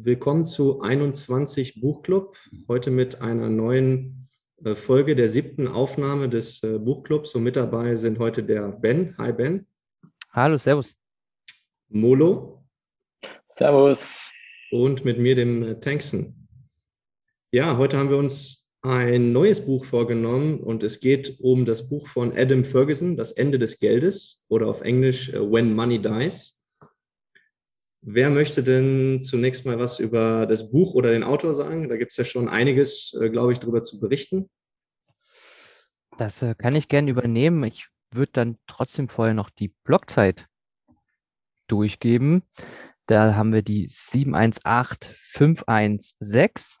Willkommen zu 21 Buchclub. Heute mit einer neuen äh, Folge der siebten Aufnahme des äh, Buchclubs. Und mit dabei sind heute der Ben. Hi Ben. Hallo, Servus. Molo. Servus. Und mit mir, dem äh, Tankson. Ja, heute haben wir uns ein neues Buch vorgenommen und es geht um das Buch von Adam Ferguson, Das Ende des Geldes oder auf Englisch When Money Dies. Wer möchte denn zunächst mal was über das Buch oder den Autor sagen? Da gibt es ja schon einiges, äh, glaube ich, darüber zu berichten. Das äh, kann ich gerne übernehmen. Ich würde dann trotzdem vorher noch die Blockzeit durchgeben. Da haben wir die 718516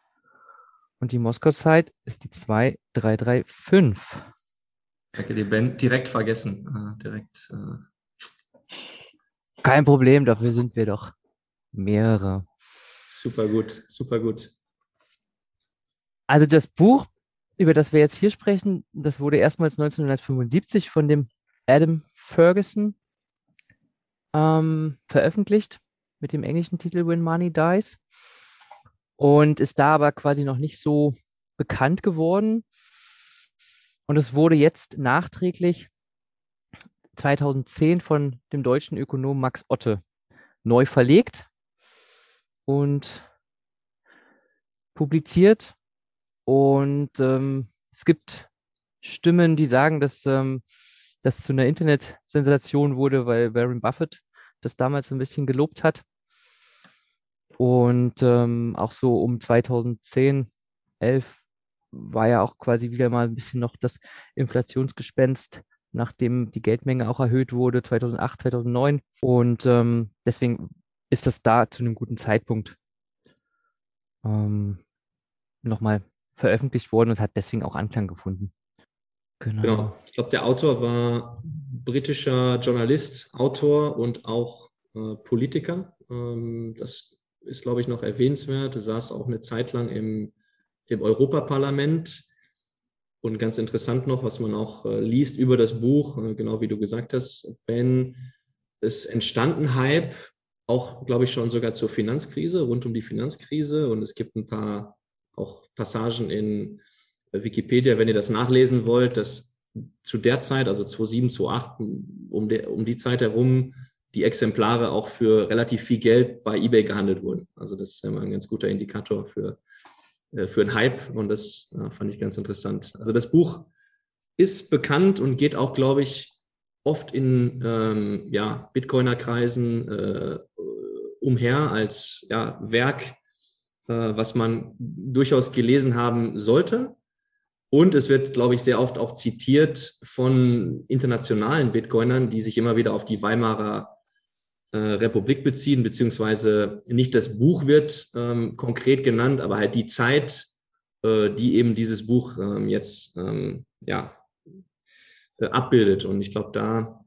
und die Moskau-Zeit ist die 2335. Danke dir, Ben. Direkt vergessen. Uh, direkt. Kein Problem, dafür sind wir doch mehrere. Super gut, super gut. Also das Buch, über das wir jetzt hier sprechen, das wurde erstmals 1975 von dem Adam Ferguson ähm, veröffentlicht mit dem englischen Titel When Money Dies und ist da aber quasi noch nicht so bekannt geworden. Und es wurde jetzt nachträglich 2010 von dem deutschen Ökonom Max Otte neu verlegt und publiziert. Und ähm, es gibt Stimmen, die sagen, dass ähm, das zu einer Internetsensation wurde, weil Warren Buffett das damals ein bisschen gelobt hat. Und ähm, auch so um 2010, 11 war ja auch quasi wieder mal ein bisschen noch das Inflationsgespenst nachdem die Geldmenge auch erhöht wurde, 2008, 2009. Und ähm, deswegen ist das da zu einem guten Zeitpunkt ähm, nochmal veröffentlicht worden und hat deswegen auch Anklang gefunden. Genau. genau. Ich glaube, der Autor war britischer Journalist, Autor und auch äh, Politiker. Ähm, das ist, glaube ich, noch erwähnenswert. Er saß auch eine Zeit lang im, im Europaparlament und ganz interessant noch, was man auch äh, liest über das Buch, äh, genau wie du gesagt hast, Ben, es entstand ein Hype, auch, glaube ich, schon sogar zur Finanzkrise, rund um die Finanzkrise. Und es gibt ein paar auch Passagen in äh, Wikipedia, wenn ihr das nachlesen wollt, dass zu der Zeit, also 2007, 2008, um, der, um die Zeit herum, die Exemplare auch für relativ viel Geld bei eBay gehandelt wurden. Also das ist ja mal ein ganz guter Indikator für, für einen Hype und das ja, fand ich ganz interessant. Also das Buch ist bekannt und geht auch, glaube ich, oft in ähm, ja, Bitcoiner-Kreisen äh, umher als ja, Werk, äh, was man durchaus gelesen haben sollte. Und es wird, glaube ich, sehr oft auch zitiert von internationalen Bitcoinern, die sich immer wieder auf die Weimarer äh, Republik beziehen, beziehungsweise nicht das Buch wird ähm, konkret genannt, aber halt die Zeit, äh, die eben dieses Buch ähm, jetzt ähm, ja, äh, abbildet. Und ich glaube, da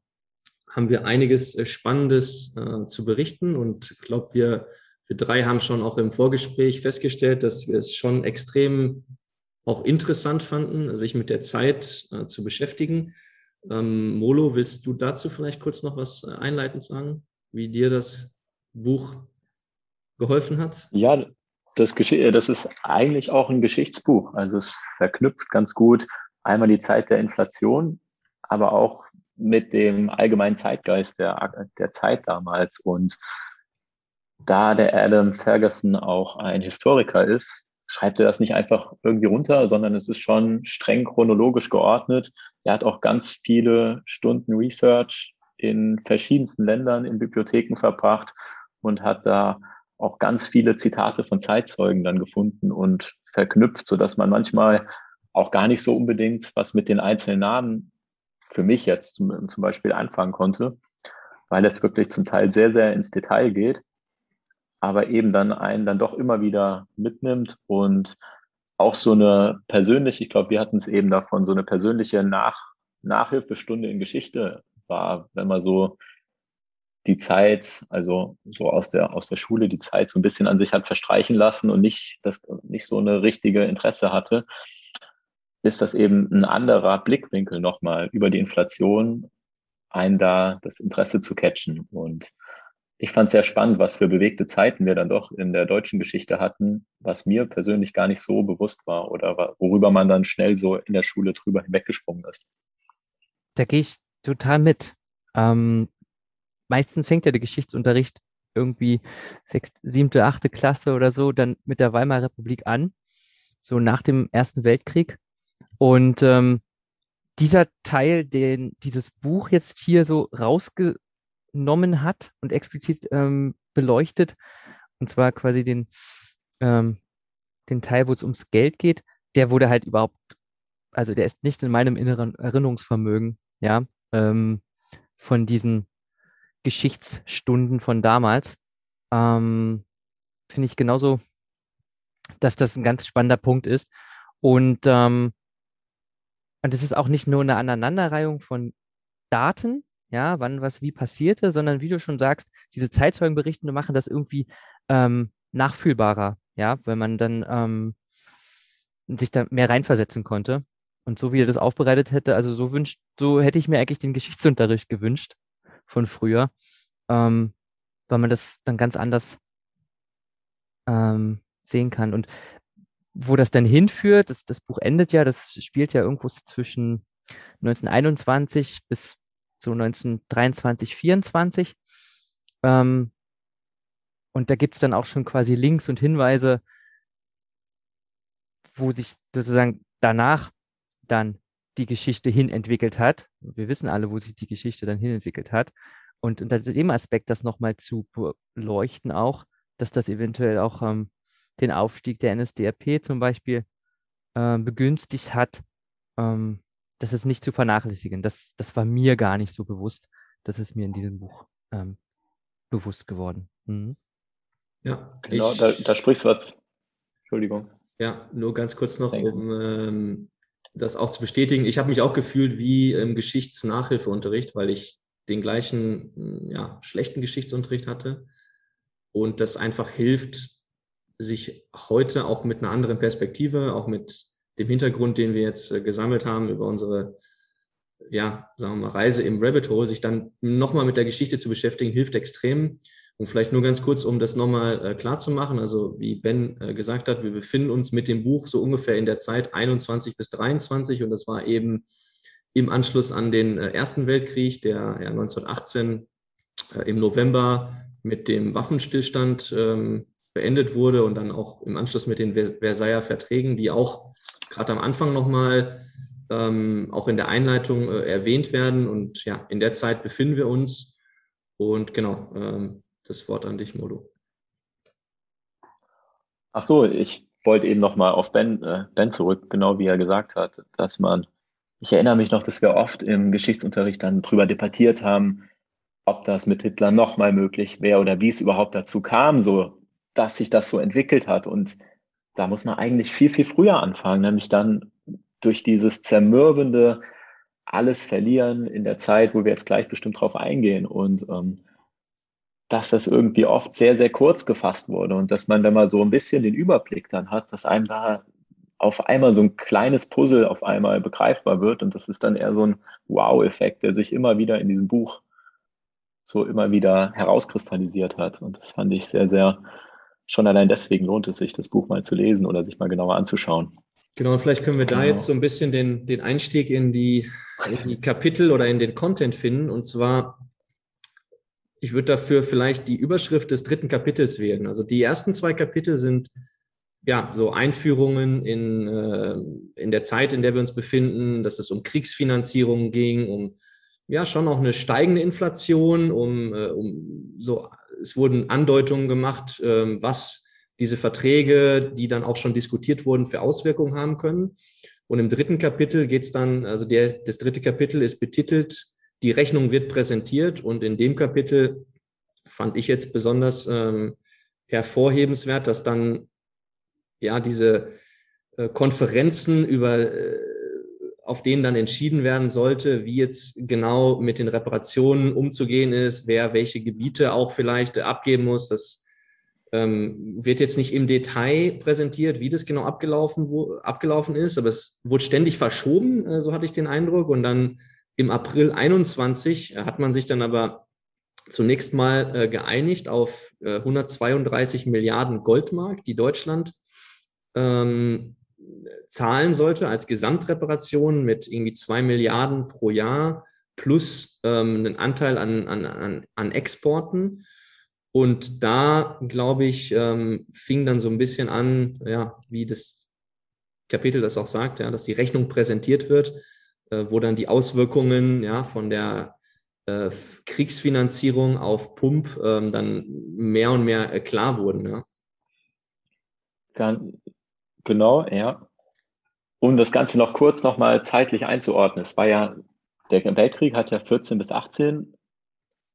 haben wir einiges äh, Spannendes äh, zu berichten. Und ich glaube, wir, wir drei haben schon auch im Vorgespräch festgestellt, dass wir es schon extrem auch interessant fanden, sich mit der Zeit zu beschäftigen. Ähm, Molo, willst du dazu vielleicht kurz noch was einleitend sagen? Wie dir das Buch geholfen hat? Ja, das, äh, das ist eigentlich auch ein Geschichtsbuch. Also es verknüpft ganz gut einmal die Zeit der Inflation, aber auch mit dem allgemeinen Zeitgeist der, der Zeit damals. Und da der Adam Ferguson auch ein Historiker ist, schreibt er das nicht einfach irgendwie runter, sondern es ist schon streng chronologisch geordnet. Er hat auch ganz viele Stunden Research in verschiedensten Ländern in Bibliotheken verbracht und hat da auch ganz viele Zitate von Zeitzeugen dann gefunden und verknüpft, so dass man manchmal auch gar nicht so unbedingt was mit den einzelnen Namen für mich jetzt zum, zum Beispiel anfangen konnte, weil es wirklich zum Teil sehr, sehr ins Detail geht, aber eben dann einen dann doch immer wieder mitnimmt und auch so eine persönliche, ich glaube, wir hatten es eben davon, so eine persönliche Nach Nachhilfestunde in Geschichte war, wenn man so die Zeit, also so aus der, aus der Schule die Zeit so ein bisschen an sich hat verstreichen lassen und nicht, das, nicht so eine richtige Interesse hatte, ist das eben ein anderer Blickwinkel nochmal über die Inflation, einen da das Interesse zu catchen. Und ich fand es sehr spannend, was für bewegte Zeiten wir dann doch in der deutschen Geschichte hatten, was mir persönlich gar nicht so bewusst war oder worüber man dann schnell so in der Schule drüber hinweggesprungen ist. Da gehe ich total mit. Ähm, meistens fängt ja der Geschichtsunterricht irgendwie sechste, siebte, achte Klasse oder so dann mit der Weimarer Republik an, so nach dem Ersten Weltkrieg. Und ähm, dieser Teil, den dieses Buch jetzt hier so rausge genommen hat und explizit ähm, beleuchtet, und zwar quasi den, ähm, den Teil, wo es ums Geld geht, der wurde halt überhaupt, also der ist nicht in meinem inneren Erinnerungsvermögen, ja, ähm, von diesen Geschichtsstunden von damals. Ähm, Finde ich genauso, dass das ein ganz spannender Punkt ist. Und, ähm, und es ist auch nicht nur eine Aneinanderreihung von Daten, ja, wann was wie passierte, sondern wie du schon sagst, diese Zeitzeugenberichte machen das irgendwie ähm, nachfühlbarer, ja, wenn man dann ähm, sich da mehr reinversetzen konnte. Und so wie er das aufbereitet hätte, also so wünscht, so hätte ich mir eigentlich den Geschichtsunterricht gewünscht von früher, ähm, weil man das dann ganz anders ähm, sehen kann. Und wo das dann hinführt, das, das Buch endet ja, das spielt ja irgendwo zwischen 1921 bis so 1923, 24. Ähm, und da gibt es dann auch schon quasi Links und Hinweise, wo sich sozusagen danach dann die Geschichte hin entwickelt hat. Wir wissen alle, wo sich die Geschichte dann hin entwickelt hat. Und unter dem Aspekt das nochmal zu beleuchten auch, dass das eventuell auch ähm, den Aufstieg der NSDAP zum Beispiel äh, begünstigt hat, ähm, das ist nicht zu vernachlässigen. Das, das war mir gar nicht so bewusst. Das ist mir in diesem Buch ähm, bewusst geworden. Mhm. Ja, genau, ich, da, da, sprichst du was. Entschuldigung. Ja, nur ganz kurz noch, um ähm, das auch zu bestätigen. Ich habe mich auch gefühlt wie im Geschichtsnachhilfeunterricht, weil ich den gleichen hm, ja, schlechten Geschichtsunterricht hatte und das einfach hilft, sich heute auch mit einer anderen Perspektive, auch mit dem Hintergrund, den wir jetzt äh, gesammelt haben über unsere ja, sagen wir mal, Reise im Rabbit Hole, sich dann nochmal mit der Geschichte zu beschäftigen, hilft extrem. Und vielleicht nur ganz kurz, um das nochmal äh, klar zu machen. Also wie Ben äh, gesagt hat, wir befinden uns mit dem Buch so ungefähr in der Zeit 21 bis 23 und das war eben im Anschluss an den äh, Ersten Weltkrieg, der ja, 1918 äh, im November mit dem Waffenstillstand ähm, beendet wurde und dann auch im Anschluss mit den Versailler Verträgen, die auch gerade am Anfang nochmal ähm, auch in der Einleitung äh, erwähnt werden. Und ja, in der Zeit befinden wir uns. Und genau, ähm, das Wort an dich, Molo. Ach so, ich wollte eben nochmal auf Ben, äh, Ben zurück, genau wie er gesagt hat, dass man, ich erinnere mich noch, dass wir oft im Geschichtsunterricht dann drüber debattiert haben, ob das mit Hitler nochmal möglich wäre oder wie es überhaupt dazu kam, so dass sich das so entwickelt hat. Und da muss man eigentlich viel, viel früher anfangen, nämlich dann durch dieses zermürbende alles verlieren in der Zeit, wo wir jetzt gleich bestimmt drauf eingehen und ähm, dass das irgendwie oft sehr, sehr kurz gefasst wurde und dass man, wenn man so ein bisschen den Überblick dann hat, dass einem da auf einmal so ein kleines Puzzle auf einmal begreifbar wird und das ist dann eher so ein Wow-Effekt, der sich immer wieder in diesem Buch so immer wieder herauskristallisiert hat und das fand ich sehr, sehr schon allein deswegen lohnt es sich, das Buch mal zu lesen oder sich mal genauer anzuschauen. Genau, vielleicht können wir da genau. jetzt so ein bisschen den, den Einstieg in die, in die Kapitel oder in den Content finden. Und zwar, ich würde dafür vielleicht die Überschrift des dritten Kapitels wählen. Also die ersten zwei Kapitel sind ja so Einführungen in, äh, in der Zeit, in der wir uns befinden, dass es um Kriegsfinanzierung ging, um ja schon auch eine steigende Inflation, um, äh, um so es wurden Andeutungen gemacht, ähm, was diese Verträge, die dann auch schon diskutiert wurden, für Auswirkungen haben können. Und im dritten Kapitel geht es dann, also der, das dritte Kapitel ist betitelt, die Rechnung wird präsentiert. Und in dem Kapitel fand ich jetzt besonders ähm, hervorhebenswert, dass dann ja diese äh, Konferenzen über äh, auf denen dann entschieden werden sollte, wie jetzt genau mit den Reparationen umzugehen ist, wer welche Gebiete auch vielleicht abgeben muss. Das ähm, wird jetzt nicht im Detail präsentiert, wie das genau abgelaufen, wo, abgelaufen ist, aber es wurde ständig verschoben, äh, so hatte ich den Eindruck. Und dann im April 21 hat man sich dann aber zunächst mal äh, geeinigt auf äh, 132 Milliarden Goldmark, die Deutschland ähm, zahlen sollte als Gesamtreparation mit irgendwie zwei Milliarden pro Jahr plus ähm, einen Anteil an, an, an Exporten. Und da, glaube ich, ähm, fing dann so ein bisschen an, ja, wie das Kapitel das auch sagt, ja, dass die Rechnung präsentiert wird, äh, wo dann die Auswirkungen ja, von der äh, Kriegsfinanzierung auf Pump ähm, dann mehr und mehr äh, klar wurden. Ja. Genau, ja. Um das Ganze noch kurz nochmal zeitlich einzuordnen. Es war ja, der Weltkrieg hat ja 14 bis 18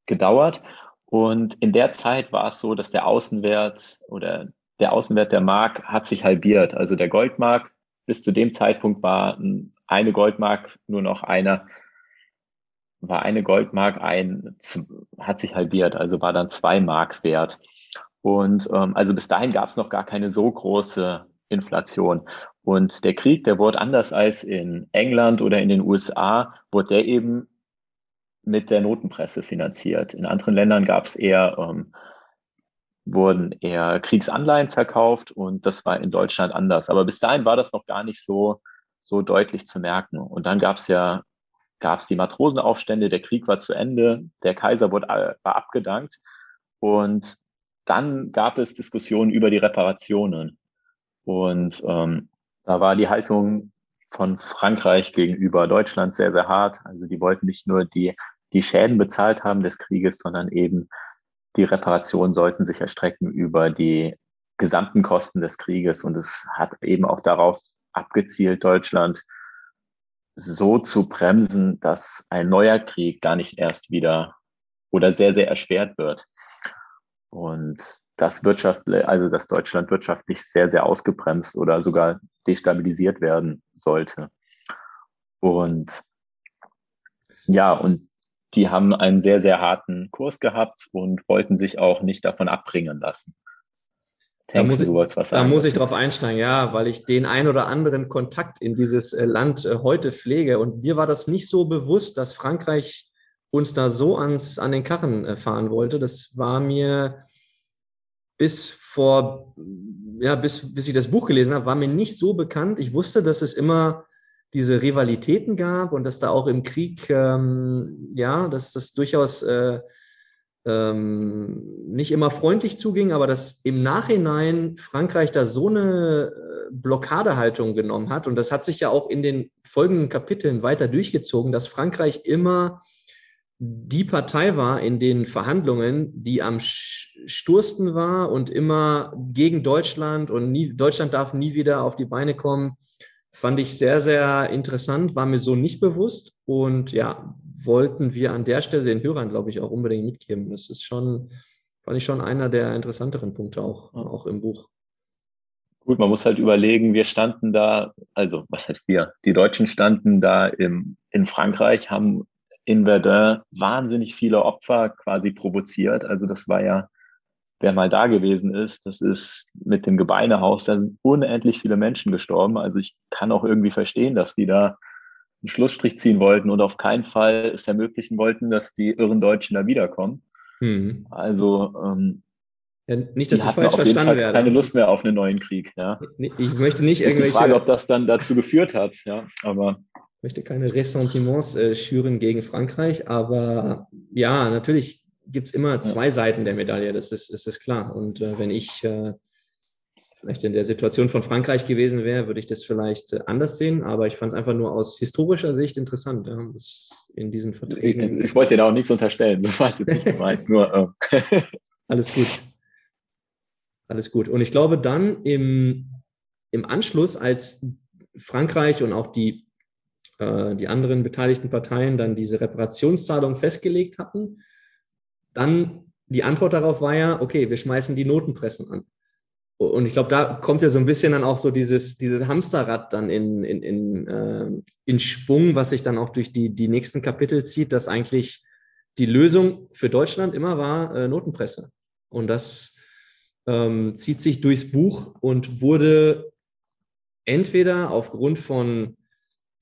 gedauert und in der Zeit war es so, dass der Außenwert oder der Außenwert der Mark hat sich halbiert. Also der Goldmark bis zu dem Zeitpunkt war eine Goldmark nur noch eine, war eine Goldmark ein, hat sich halbiert, also war dann zwei Mark wert. Und ähm, also bis dahin gab es noch gar keine so große Inflation. Und der Krieg, der wurde anders als in England oder in den USA, wurde der eben mit der Notenpresse finanziert. In anderen Ländern gab es eher, ähm, wurden eher Kriegsanleihen verkauft und das war in Deutschland anders. Aber bis dahin war das noch gar nicht so, so deutlich zu merken. Und dann gab es ja, gab es die Matrosenaufstände, der Krieg war zu Ende, der Kaiser wurde, war abgedankt und dann gab es Diskussionen über die Reparationen. Und ähm, da war die Haltung von Frankreich gegenüber Deutschland sehr, sehr hart. Also die wollten nicht nur die die Schäden bezahlt haben des Krieges, sondern eben die Reparationen sollten sich erstrecken über die gesamten Kosten des Krieges. Und es hat eben auch darauf abgezielt, Deutschland so zu bremsen, dass ein neuer Krieg gar nicht erst wieder oder sehr, sehr erschwert wird. Und das Wirtschaft, also dass Deutschland wirtschaftlich sehr, sehr ausgebremst oder sogar destabilisiert werden sollte. Und ja, und die haben einen sehr, sehr harten Kurs gehabt und wollten sich auch nicht davon abbringen lassen. Da muss, ich, da muss ich drauf einsteigen, ja, weil ich den ein oder anderen Kontakt in dieses äh, Land äh, heute pflege. Und mir war das nicht so bewusst, dass Frankreich uns da so ans, an den Karren äh, fahren wollte. Das war mir bis vor, ja, bis, bis ich das Buch gelesen habe, war mir nicht so bekannt. Ich wusste, dass es immer diese Rivalitäten gab und dass da auch im Krieg, ähm, ja, dass das durchaus äh, ähm, nicht immer freundlich zuging, aber dass im Nachhinein Frankreich da so eine äh, Blockadehaltung genommen hat. Und das hat sich ja auch in den folgenden Kapiteln weiter durchgezogen, dass Frankreich immer die Partei war in den Verhandlungen, die am stursten war und immer gegen Deutschland und nie, Deutschland darf nie wieder auf die Beine kommen. Fand ich sehr, sehr interessant, war mir so nicht bewusst und ja, wollten wir an der Stelle den Hörern, glaube ich, auch unbedingt mitgeben. Das ist schon, fand ich schon einer der interessanteren Punkte auch, auch im Buch. Gut, man muss halt überlegen, wir standen da, also was heißt wir? Die Deutschen standen da im, in Frankreich, haben in Verdun wahnsinnig viele Opfer quasi provoziert. Also das war ja wer mal da gewesen ist, das ist mit dem Gebeinehaus, da sind unendlich viele Menschen gestorben. Also ich kann auch irgendwie verstehen, dass die da einen Schlussstrich ziehen wollten und auf keinen Fall es ermöglichen wollten, dass die irren Deutschen da wiederkommen. Mhm. Also ähm, ja, nicht, dass ich falsch verstanden Fall werde. Keine Lust mehr auf einen neuen Krieg. Ja. Ich möchte nicht irgendwelche. Die Frage, ob das dann dazu geführt hat. Ja, aber ich möchte keine Ressentiments äh, schüren gegen Frankreich, aber ja, natürlich gibt es immer zwei Seiten der Medaille, das ist, das ist klar. Und äh, wenn ich äh, vielleicht in der Situation von Frankreich gewesen wäre, würde ich das vielleicht äh, anders sehen. Aber ich fand es einfach nur aus historischer Sicht interessant, ja, das in diesen Verträgen. Ich, ich wollte dir da auch nichts unterstellen, so war es jetzt nicht gemeint. nur, äh. Alles gut. Alles gut. Und ich glaube, dann im, im Anschluss, als Frankreich und auch die, äh, die anderen beteiligten Parteien dann diese Reparationszahlung festgelegt hatten, dann die Antwort darauf war ja, okay, wir schmeißen die Notenpressen an. Und ich glaube, da kommt ja so ein bisschen dann auch so dieses, dieses Hamsterrad dann in, in, in, äh, in Schwung, was sich dann auch durch die, die nächsten Kapitel zieht, dass eigentlich die Lösung für Deutschland immer war äh, Notenpresse. Und das ähm, zieht sich durchs Buch und wurde entweder aufgrund von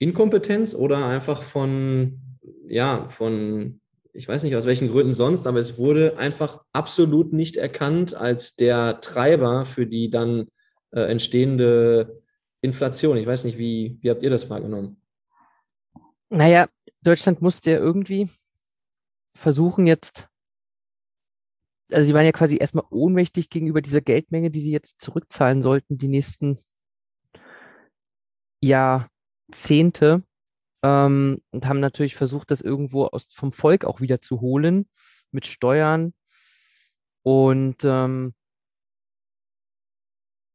Inkompetenz oder einfach von, ja, von ich weiß nicht aus welchen Gründen sonst, aber es wurde einfach absolut nicht erkannt als der Treiber für die dann äh, entstehende Inflation. Ich weiß nicht, wie, wie habt ihr das wahrgenommen? Naja, Deutschland musste ja irgendwie versuchen jetzt, also sie waren ja quasi erstmal ohnmächtig gegenüber dieser Geldmenge, die sie jetzt zurückzahlen sollten, die nächsten Jahrzehnte ähm, und haben natürlich versucht, das irgendwo aus, vom Volk auch wieder zu holen mit Steuern und ähm,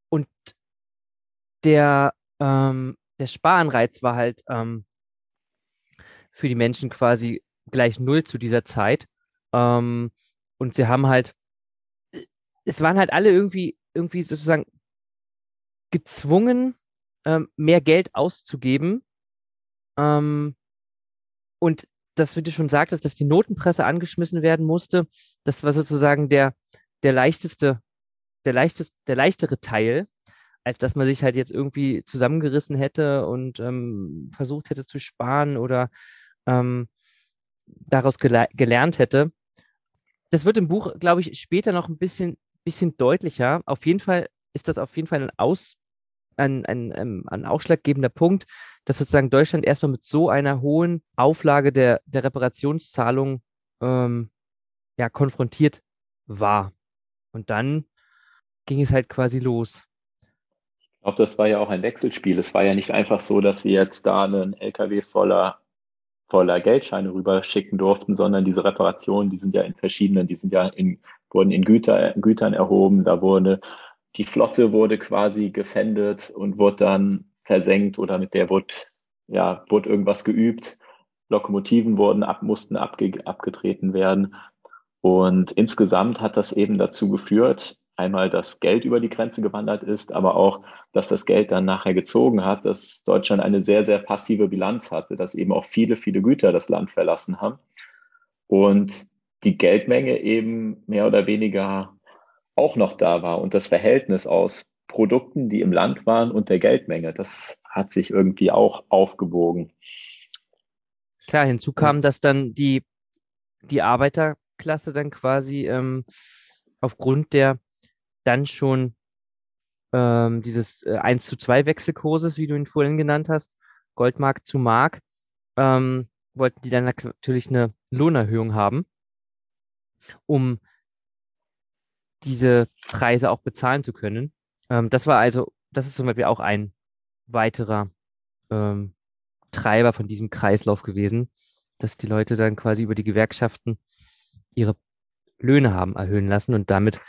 und der ähm, der Sparanreiz war halt ähm, für die Menschen quasi gleich null zu dieser Zeit. Ähm, und sie haben halt, es waren halt alle irgendwie, irgendwie sozusagen gezwungen, ähm, mehr Geld auszugeben. Ähm, und das, wie du schon sagtest, dass die Notenpresse angeschmissen werden musste, das war sozusagen der, der leichteste, der leichteste, der leichtere Teil, als dass man sich halt jetzt irgendwie zusammengerissen hätte und ähm, versucht hätte zu sparen oder ähm, daraus gele gelernt hätte. Das wird im Buch, glaube ich, später noch ein bisschen, bisschen deutlicher. Auf jeden Fall ist das auf jeden Fall ein, Aus, ein, ein, ähm, ein ausschlaggebender Punkt, dass sozusagen Deutschland erstmal mit so einer hohen Auflage der, der Reparationszahlung ähm, ja, konfrontiert war. Und dann ging es halt quasi los. Ich glaube, das war ja auch ein Wechselspiel. Es war ja nicht einfach so, dass sie jetzt da einen LKW voller voller Geldscheine rüberschicken durften, sondern diese Reparationen, die sind ja in verschiedenen, die sind ja in, wurden in Güter, Gütern erhoben, da wurde, die Flotte wurde quasi gefändet und wurde dann versenkt oder mit der wurde, ja, wurde irgendwas geübt. Lokomotiven wurden ab, mussten abge, abgetreten werden. Und insgesamt hat das eben dazu geführt, einmal das Geld über die Grenze gewandert ist, aber auch, dass das Geld dann nachher gezogen hat, dass Deutschland eine sehr, sehr passive Bilanz hatte, dass eben auch viele, viele Güter das Land verlassen haben und die Geldmenge eben mehr oder weniger auch noch da war und das Verhältnis aus Produkten, die im Land waren und der Geldmenge, das hat sich irgendwie auch aufgewogen. Klar, hinzu kam, dass dann die, die Arbeiterklasse dann quasi ähm, aufgrund der dann schon ähm, dieses äh, 1 zu 2 Wechselkurses, wie du ihn vorhin genannt hast, Goldmark zu Mark, ähm, wollten die dann natürlich eine Lohnerhöhung haben, um diese Preise auch bezahlen zu können. Ähm, das war also, das ist zum Beispiel auch ein weiterer ähm, Treiber von diesem Kreislauf gewesen, dass die Leute dann quasi über die Gewerkschaften ihre Löhne haben erhöhen lassen und damit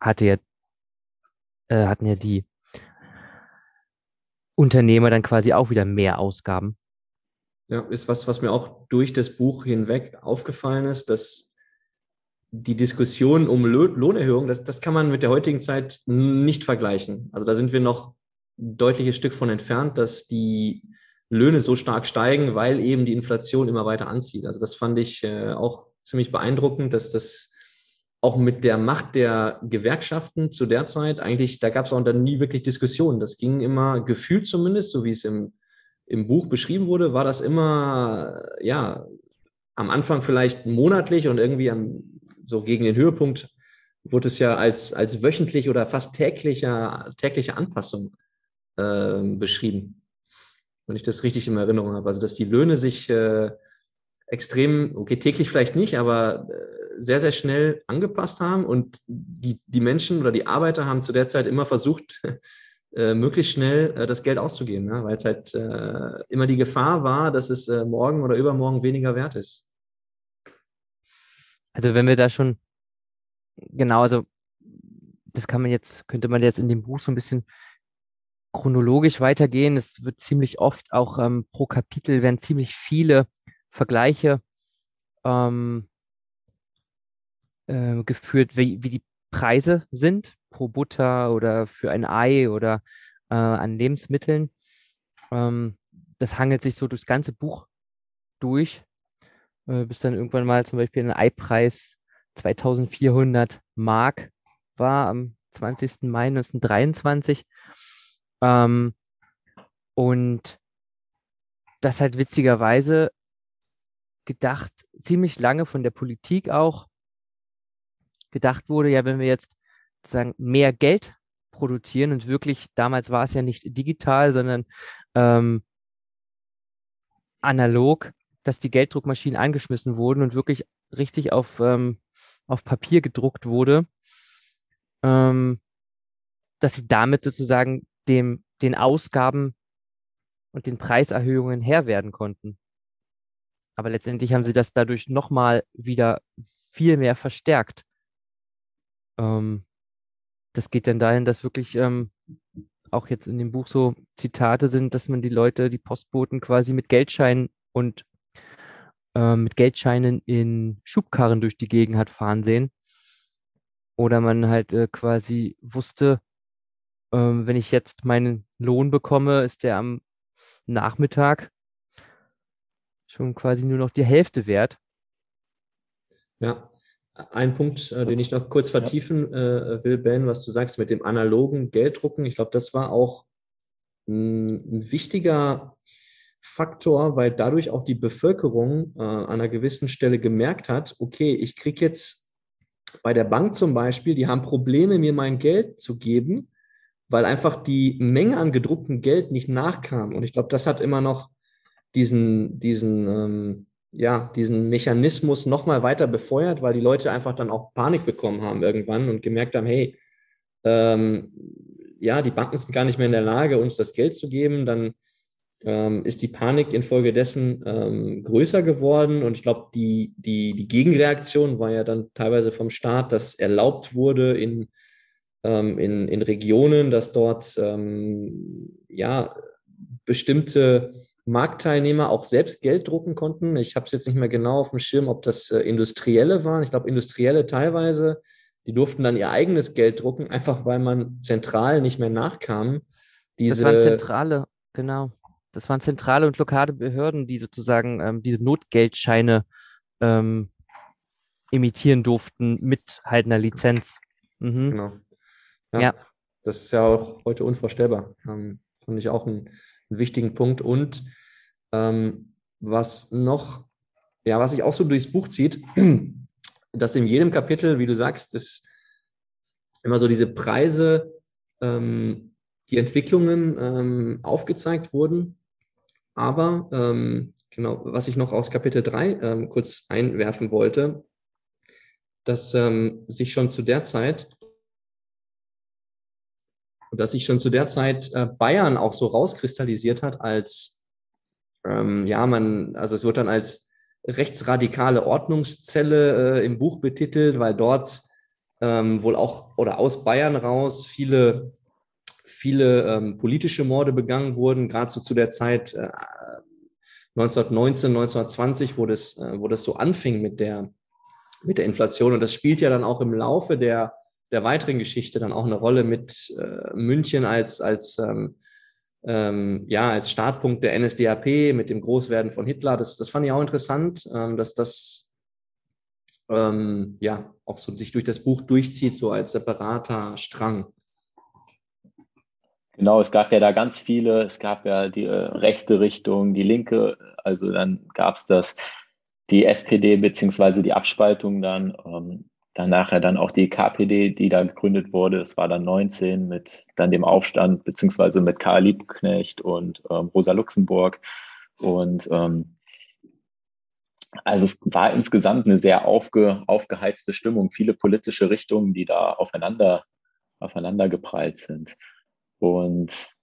hatte ja äh, hatten ja die Unternehmer dann quasi auch wieder mehr Ausgaben. Ja, ist was, was mir auch durch das Buch hinweg aufgefallen ist, dass die Diskussion um Lohnerhöhung, das, das kann man mit der heutigen Zeit nicht vergleichen. Also da sind wir noch ein deutliches Stück von entfernt, dass die Löhne so stark steigen, weil eben die Inflation immer weiter anzieht. Also das fand ich äh, auch ziemlich beeindruckend, dass das auch mit der Macht der Gewerkschaften zu der Zeit, eigentlich, da gab es auch dann nie wirklich Diskussionen. Das ging immer, gefühlt zumindest, so wie es im, im Buch beschrieben wurde, war das immer, ja, am Anfang vielleicht monatlich und irgendwie am, so gegen den Höhepunkt wurde es ja als, als wöchentlich oder fast täglicher, tägliche Anpassung äh, beschrieben. Wenn ich das richtig in Erinnerung habe. Also, dass die Löhne sich äh, extrem, okay, täglich vielleicht nicht, aber äh, sehr, sehr schnell angepasst haben und die, die Menschen oder die Arbeiter haben zu der Zeit immer versucht, äh, möglichst schnell äh, das Geld auszugeben, ja, weil es halt äh, immer die Gefahr war, dass es äh, morgen oder übermorgen weniger wert ist. Also wenn wir da schon, genau, also das kann man jetzt, könnte man jetzt in dem Buch so ein bisschen chronologisch weitergehen. Es wird ziemlich oft auch ähm, pro Kapitel werden ziemlich viele Vergleiche ähm, äh, geführt, wie, wie die Preise sind pro Butter oder für ein Ei oder äh, an Lebensmitteln. Ähm, das hangelt sich so durchs ganze Buch durch, äh, bis dann irgendwann mal zum Beispiel ein Eipreis 2400 Mark war am 20. Mai 1923. Ähm, und das halt witzigerweise gedacht ziemlich lange von der Politik auch gedacht wurde, ja, wenn wir jetzt sozusagen mehr Geld produzieren und wirklich, damals war es ja nicht digital, sondern ähm, analog, dass die Gelddruckmaschinen angeschmissen wurden und wirklich richtig auf, ähm, auf Papier gedruckt wurde, ähm, dass sie damit sozusagen dem, den Ausgaben und den Preiserhöhungen Herr werden konnten. Aber letztendlich haben sie das dadurch nochmal wieder viel mehr verstärkt. Ähm, das geht dann dahin, dass wirklich ähm, auch jetzt in dem Buch so Zitate sind, dass man die Leute, die Postboten quasi mit Geldscheinen und äh, mit Geldscheinen in Schubkarren durch die Gegend hat fahren sehen. Oder man halt äh, quasi wusste, äh, wenn ich jetzt meinen Lohn bekomme, ist der am Nachmittag schon quasi nur noch die Hälfte wert. Ja, ein Punkt, äh, den ich noch kurz vertiefen äh, will, Ben, was du sagst mit dem analogen Gelddrucken. Ich glaube, das war auch ein, ein, wichtiger Faktor, weil dadurch auch die Bevölkerung äh, an einer gewissen Stelle gemerkt hat, okay, ich kriege jetzt bei der Bank zum Beispiel, die haben Probleme, mir mein Geld zu geben, weil einfach die Menge an gedrucktem Geld nicht nachkam. Und ich glaube, das hat immer noch diesen, diesen ähm, ja, diesen Mechanismus nochmal weiter befeuert, weil die Leute einfach dann auch Panik bekommen haben irgendwann und gemerkt haben, hey, ähm, ja, die Banken sind gar nicht mehr in der Lage, uns das Geld zu geben, dann ähm, ist die Panik infolgedessen ähm, größer geworden. Und ich glaube, die, die, die Gegenreaktion war ja dann teilweise vom Staat, dass erlaubt wurde in, ähm, in, in Regionen, dass dort ähm, ja bestimmte Marktteilnehmer auch selbst Geld drucken konnten. Ich habe es jetzt nicht mehr genau auf dem Schirm, ob das äh, Industrielle waren. Ich glaube, Industrielle teilweise, die durften dann ihr eigenes Geld drucken, einfach weil man zentral nicht mehr nachkam. Diese, das waren zentrale, genau. Das waren zentrale und lokale Behörden, die sozusagen ähm, diese Notgeldscheine ähm, imitieren durften mit halt einer Lizenz. Mhm. Genau. Ja, ja, Das ist ja auch heute unvorstellbar. Ähm, fand ich auch ein einen wichtigen Punkt. Und ähm, was noch, ja, was sich auch so durchs Buch zieht, dass in jedem Kapitel, wie du sagst, ist immer so diese Preise, ähm, die Entwicklungen ähm, aufgezeigt wurden. Aber ähm, genau, was ich noch aus Kapitel 3 ähm, kurz einwerfen wollte, dass ähm, sich schon zu der Zeit dass sich schon zu der Zeit äh, Bayern auch so rauskristallisiert hat als, ähm, ja, man, also es wird dann als rechtsradikale Ordnungszelle äh, im Buch betitelt, weil dort ähm, wohl auch oder aus Bayern raus viele, viele ähm, politische Morde begangen wurden, gerade so zu der Zeit äh, 1919, 1920, wo das, äh, wo das so anfing mit der, mit der Inflation. Und das spielt ja dann auch im Laufe der der weiteren Geschichte dann auch eine Rolle mit äh, München als, als, ähm, ähm, ja, als Startpunkt der NSDAP mit dem Großwerden von Hitler. Das, das fand ich auch interessant, ähm, dass das ähm, ja auch so sich durch das Buch durchzieht, so als separater Strang. Genau, es gab ja da ganz viele, es gab ja die äh, rechte Richtung, die linke, also dann gab es das, die SPD beziehungsweise die Abspaltung dann ähm, dann nachher dann auch die KPD, die da gegründet wurde. Das war dann 19 mit dann dem Aufstand, beziehungsweise mit Karl Liebknecht und ähm, Rosa Luxemburg. Und ähm, also es war insgesamt eine sehr aufge, aufgeheizte Stimmung, viele politische Richtungen, die da aufeinander, aufeinander geprallt sind. Und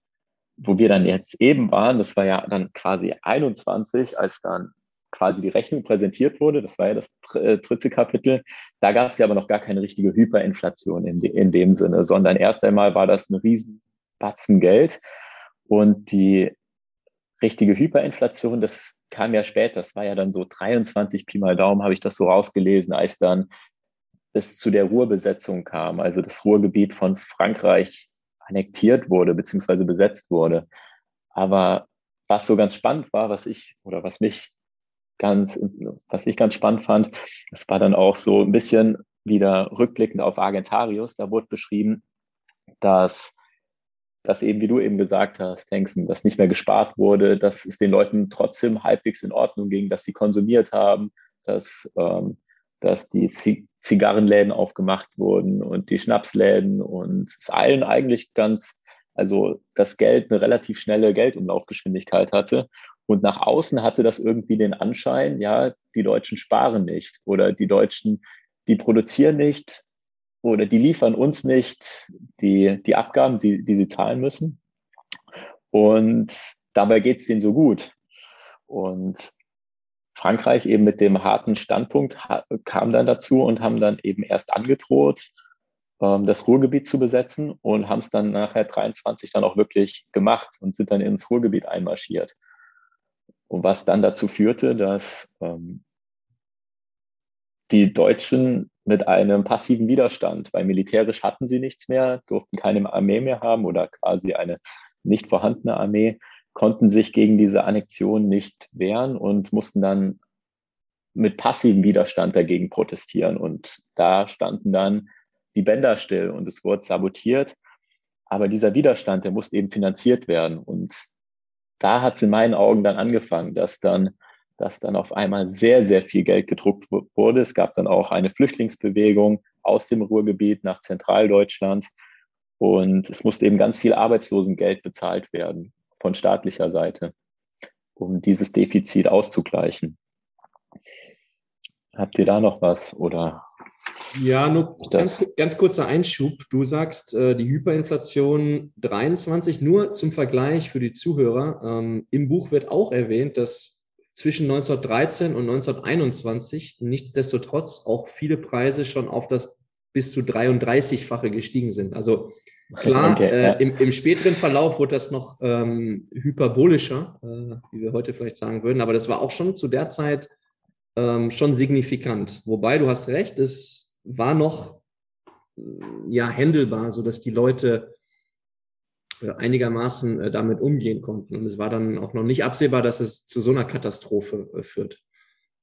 wo wir dann jetzt eben waren, das war ja dann quasi 21, als dann quasi die Rechnung präsentiert wurde, das war ja das äh, dritte Kapitel, da gab es ja aber noch gar keine richtige Hyperinflation in, de, in dem Sinne, sondern erst einmal war das ein Riesenbatzen Geld. Und die richtige Hyperinflation, das kam ja später, das war ja dann so 23 Pi mal Daumen, habe ich das so rausgelesen, als dann es zu der Ruhrbesetzung kam, also das Ruhrgebiet von Frankreich annektiert wurde, beziehungsweise besetzt wurde. Aber was so ganz spannend war, was ich oder was mich ganz, was ich ganz spannend fand, es war dann auch so ein bisschen wieder rückblickend auf Argentarius. Da wurde beschrieben, dass dass eben, wie du eben gesagt hast, Hengsten, dass nicht mehr gespart wurde, dass es den Leuten trotzdem halbwegs in Ordnung ging, dass sie konsumiert haben, dass, ähm, dass die Zigarrenläden aufgemacht wurden und die Schnapsläden und es allen eigentlich ganz, also das Geld eine relativ schnelle Geldumlaufgeschwindigkeit hatte. Und nach außen hatte das irgendwie den Anschein, ja, die Deutschen sparen nicht oder die Deutschen, die produzieren nicht oder die liefern uns nicht die, die Abgaben, die, die sie zahlen müssen. Und dabei geht es denen so gut. Und Frankreich eben mit dem harten Standpunkt kam dann dazu und haben dann eben erst angedroht, ähm, das Ruhrgebiet zu besetzen und haben es dann nachher 23 dann auch wirklich gemacht und sind dann ins Ruhrgebiet einmarschiert. Und was dann dazu führte, dass ähm, die Deutschen mit einem passiven Widerstand, weil militärisch hatten sie nichts mehr, durften keine Armee mehr haben oder quasi eine nicht vorhandene Armee, konnten sich gegen diese Annexion nicht wehren und mussten dann mit passivem Widerstand dagegen protestieren. Und da standen dann die Bänder still und es wurde sabotiert. Aber dieser Widerstand, der musste eben finanziert werden. Und da hat es in meinen Augen dann angefangen, dass dann, dass dann auf einmal sehr, sehr viel Geld gedruckt wurde. Es gab dann auch eine Flüchtlingsbewegung aus dem Ruhrgebiet nach Zentraldeutschland. Und es musste eben ganz viel Arbeitslosengeld bezahlt werden von staatlicher Seite, um dieses Defizit auszugleichen. Habt ihr da noch was oder? Ja, nur ganz, ganz kurzer Einschub. Du sagst, äh, die Hyperinflation 23, nur zum Vergleich für die Zuhörer. Ähm, Im Buch wird auch erwähnt, dass zwischen 1913 und 1921 nichtsdestotrotz auch viele Preise schon auf das bis zu 33-fache gestiegen sind. Also klar, okay, äh, ja. im, im, späteren Verlauf wurde das noch ähm, hyperbolischer, äh, wie wir heute vielleicht sagen würden, aber das war auch schon zu der Zeit ähm, schon signifikant. Wobei du hast recht, es war noch äh, ja händelbar, sodass die Leute äh, einigermaßen äh, damit umgehen konnten. Und es war dann auch noch nicht absehbar, dass es zu so einer Katastrophe führt.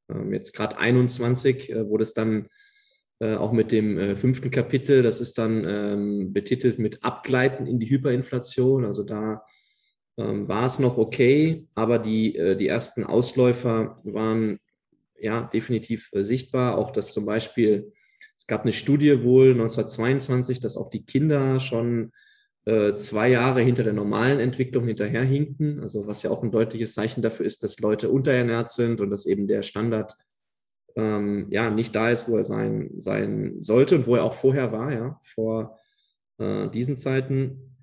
Ähm, jetzt gerade 21, wo das dann auch mit dem fünften Kapitel, das ist dann ähm, betitelt mit Abgleiten in die Hyperinflation. Also da ähm, war es noch okay, aber die, die ersten Ausläufer waren ja definitiv sichtbar. Auch dass zum Beispiel es gab eine Studie wohl 1922, dass auch die Kinder schon äh, zwei Jahre hinter der normalen Entwicklung hinterherhinkten. Also was ja auch ein deutliches Zeichen dafür ist, dass Leute unterernährt sind und dass eben der Standard ähm, ja nicht da ist, wo er sein, sein sollte und wo er auch vorher war, ja, vor äh, diesen Zeiten.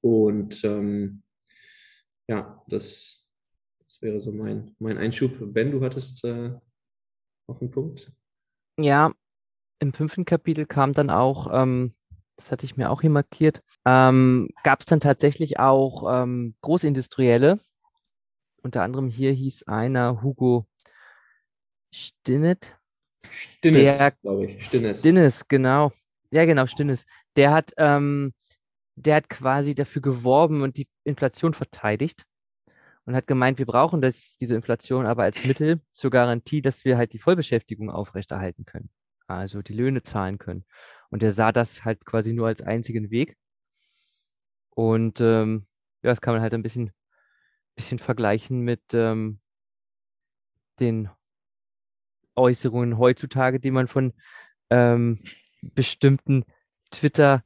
Und ähm, ja, das, das wäre so mein, mein Einschub. Ben, du hattest äh, noch einen Punkt? Ja, im fünften Kapitel kam dann auch, ähm, das hatte ich mir auch hier markiert, ähm, gab es dann tatsächlich auch ähm, Großindustrielle. Unter anderem hier hieß einer Hugo Stinnet. Stinnes, glaube ich. Stinnes. Stinnes, genau. Ja, genau, Stinnes. Der hat, ähm, der hat quasi dafür geworben und die Inflation verteidigt und hat gemeint, wir brauchen das, diese Inflation aber als Mittel zur Garantie, dass wir halt die Vollbeschäftigung aufrechterhalten können also die Löhne zahlen können. Und er sah das halt quasi nur als einzigen Weg. Und ähm, ja, das kann man halt ein bisschen, bisschen vergleichen mit ähm, den Äußerungen heutzutage, die man von ähm, bestimmten Twitter,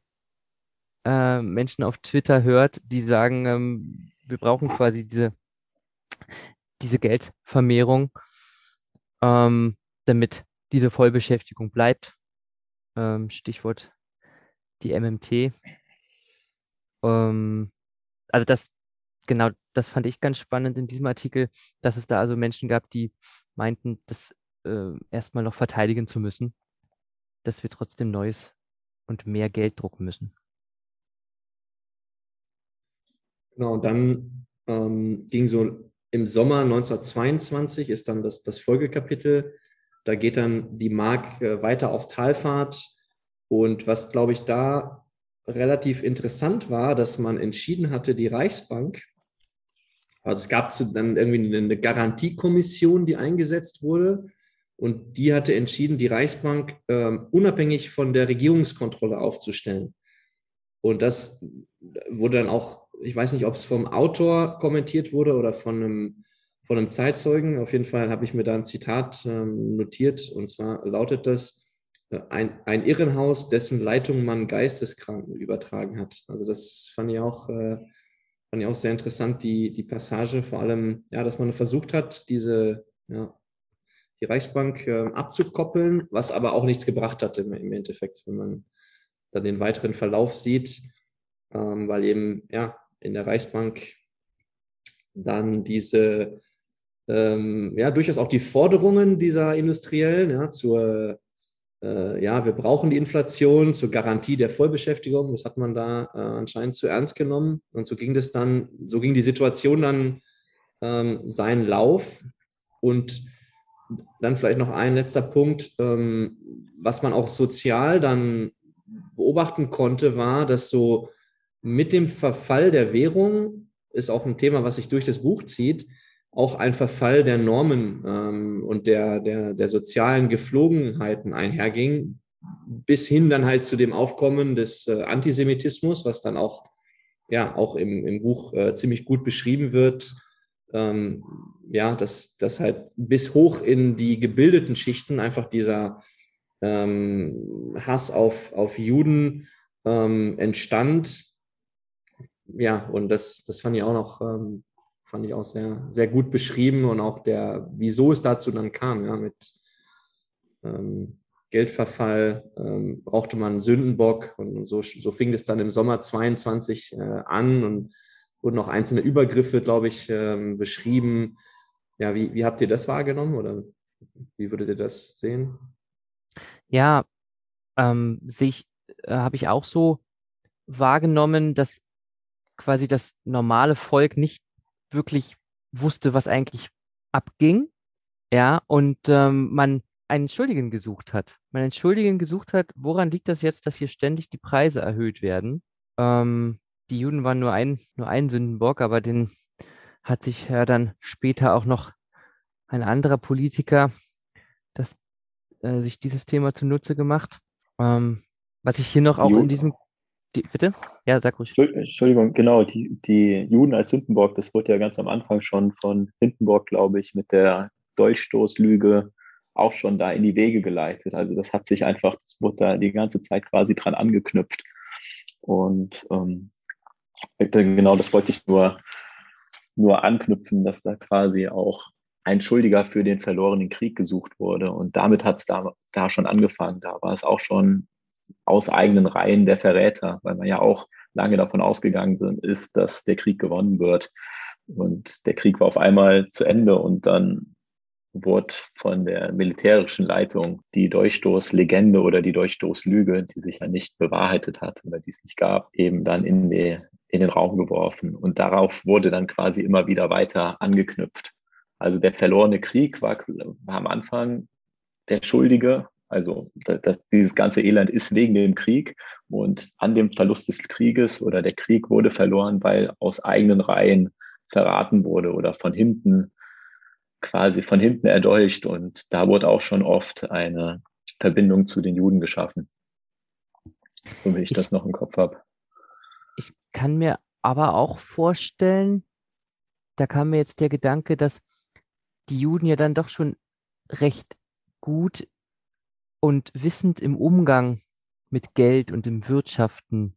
äh, Menschen auf Twitter hört, die sagen, ähm, wir brauchen quasi diese, diese Geldvermehrung, ähm, damit diese Vollbeschäftigung bleibt. Ähm, Stichwort die MMT. Ähm, also das, genau, das fand ich ganz spannend in diesem Artikel, dass es da also Menschen gab, die meinten, das äh, erstmal noch verteidigen zu müssen, dass wir trotzdem Neues und mehr Geld drucken müssen. Genau, und dann ähm, ging so im Sommer 1922 ist dann das, das Folgekapitel da geht dann die Mark äh, weiter auf Talfahrt. Und was, glaube ich, da relativ interessant war, dass man entschieden hatte, die Reichsbank, also es gab dann irgendwie eine Garantiekommission, die eingesetzt wurde. Und die hatte entschieden, die Reichsbank äh, unabhängig von der Regierungskontrolle aufzustellen. Und das wurde dann auch, ich weiß nicht, ob es vom Autor kommentiert wurde oder von einem von einem Zeitzeugen. Auf jeden Fall habe ich mir da ein Zitat ähm, notiert und zwar lautet das, äh, ein, ein Irrenhaus, dessen Leitung man Geisteskranken übertragen hat. Also das fand ich auch, äh, fand ich auch sehr interessant, die, die Passage, vor allem, ja, dass man versucht hat, diese, ja, die Reichsbank äh, abzukoppeln, was aber auch nichts gebracht hat im, im Endeffekt, wenn man dann den weiteren Verlauf sieht, ähm, weil eben, ja, in der Reichsbank dann diese ähm, ja, durchaus auch die Forderungen dieser Industriellen ja, zur, äh, ja, wir brauchen die Inflation zur Garantie der Vollbeschäftigung. Das hat man da äh, anscheinend zu ernst genommen. Und so ging das dann, so ging die Situation dann ähm, seinen Lauf. Und dann vielleicht noch ein letzter Punkt, ähm, was man auch sozial dann beobachten konnte, war, dass so mit dem Verfall der Währung, ist auch ein Thema, was sich durch das Buch zieht, auch ein Verfall der Normen ähm, und der, der, der sozialen Geflogenheiten einherging, bis hin dann halt zu dem Aufkommen des äh, Antisemitismus, was dann auch, ja, auch im, im Buch äh, ziemlich gut beschrieben wird. Ähm, ja, dass, dass halt bis hoch in die gebildeten Schichten einfach dieser ähm, Hass auf, auf Juden ähm, entstand. Ja, und das, das fand ich auch noch ähm, fand ich auch sehr, sehr gut beschrieben und auch der, wieso es dazu dann kam, ja, mit ähm, Geldverfall ähm, brauchte man Sündenbock und so, so fing es dann im Sommer 22 äh, an und wurden noch einzelne Übergriffe, glaube ich, ähm, beschrieben. Ja, wie, wie habt ihr das wahrgenommen oder wie würdet ihr das sehen? Ja, ähm, sich äh, habe ich auch so wahrgenommen, dass quasi das normale Volk nicht wirklich wusste, was eigentlich abging. Ja, und ähm, man einen Schuldigen gesucht hat. Man einen Schuldigen gesucht hat, woran liegt das jetzt, dass hier ständig die Preise erhöht werden? Ähm, die Juden waren nur ein, nur ein Sündenbock, aber den hat sich ja dann später auch noch ein anderer Politiker das, äh, sich dieses Thema zunutze gemacht. Ähm, was ich hier noch auch in diesem die, bitte? Ja, sag ruhig. Entschuldigung, genau, die, die Juden als Sündenbock, das wurde ja ganz am Anfang schon von Hindenburg, glaube ich, mit der Dolchstoßlüge auch schon da in die Wege geleitet. Also das hat sich einfach, das wurde da die ganze Zeit quasi dran angeknüpft. Und ähm, genau das wollte ich nur, nur anknüpfen, dass da quasi auch ein Schuldiger für den verlorenen Krieg gesucht wurde. Und damit hat es da, da schon angefangen. Da war es auch schon aus eigenen Reihen der Verräter, weil man ja auch lange davon ausgegangen ist, dass der Krieg gewonnen wird. Und der Krieg war auf einmal zu Ende und dann wurde von der militärischen Leitung die Durchstoßlegende oder die Durchstoßlüge, die sich ja nicht bewahrheitet hat oder die es nicht gab, eben dann in, die, in den Raum geworfen. Und darauf wurde dann quasi immer wieder weiter angeknüpft. Also der verlorene Krieg war, war am Anfang der Schuldige also das, dieses ganze Elend ist wegen dem Krieg und an dem Verlust des Krieges oder der Krieg wurde verloren, weil aus eigenen Reihen verraten wurde oder von hinten quasi von hinten erdolcht. Und da wurde auch schon oft eine Verbindung zu den Juden geschaffen. So wie ich, ich das noch im Kopf habe. Ich kann mir aber auch vorstellen, da kam mir jetzt der Gedanke, dass die Juden ja dann doch schon recht gut und wissend im Umgang mit Geld und im Wirtschaften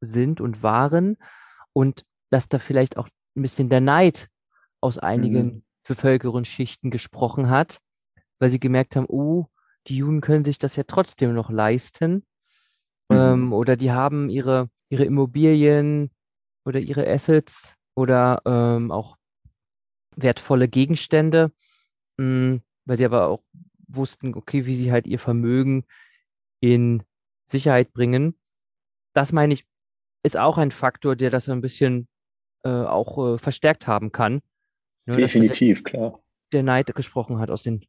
sind und waren und dass da vielleicht auch ein bisschen der Neid aus einigen mhm. Bevölkerungsschichten gesprochen hat, weil sie gemerkt haben, oh, die Juden können sich das ja trotzdem noch leisten mhm. ähm, oder die haben ihre, ihre Immobilien oder ihre Assets oder ähm, auch wertvolle Gegenstände, mh, hm, weil sie aber auch wussten, okay, wie sie halt ihr Vermögen in Sicherheit bringen. Das meine ich, ist auch ein Faktor, der das ein bisschen äh, auch äh, verstärkt haben kann. Ne, Definitiv, der, klar. Der Neid gesprochen hat aus den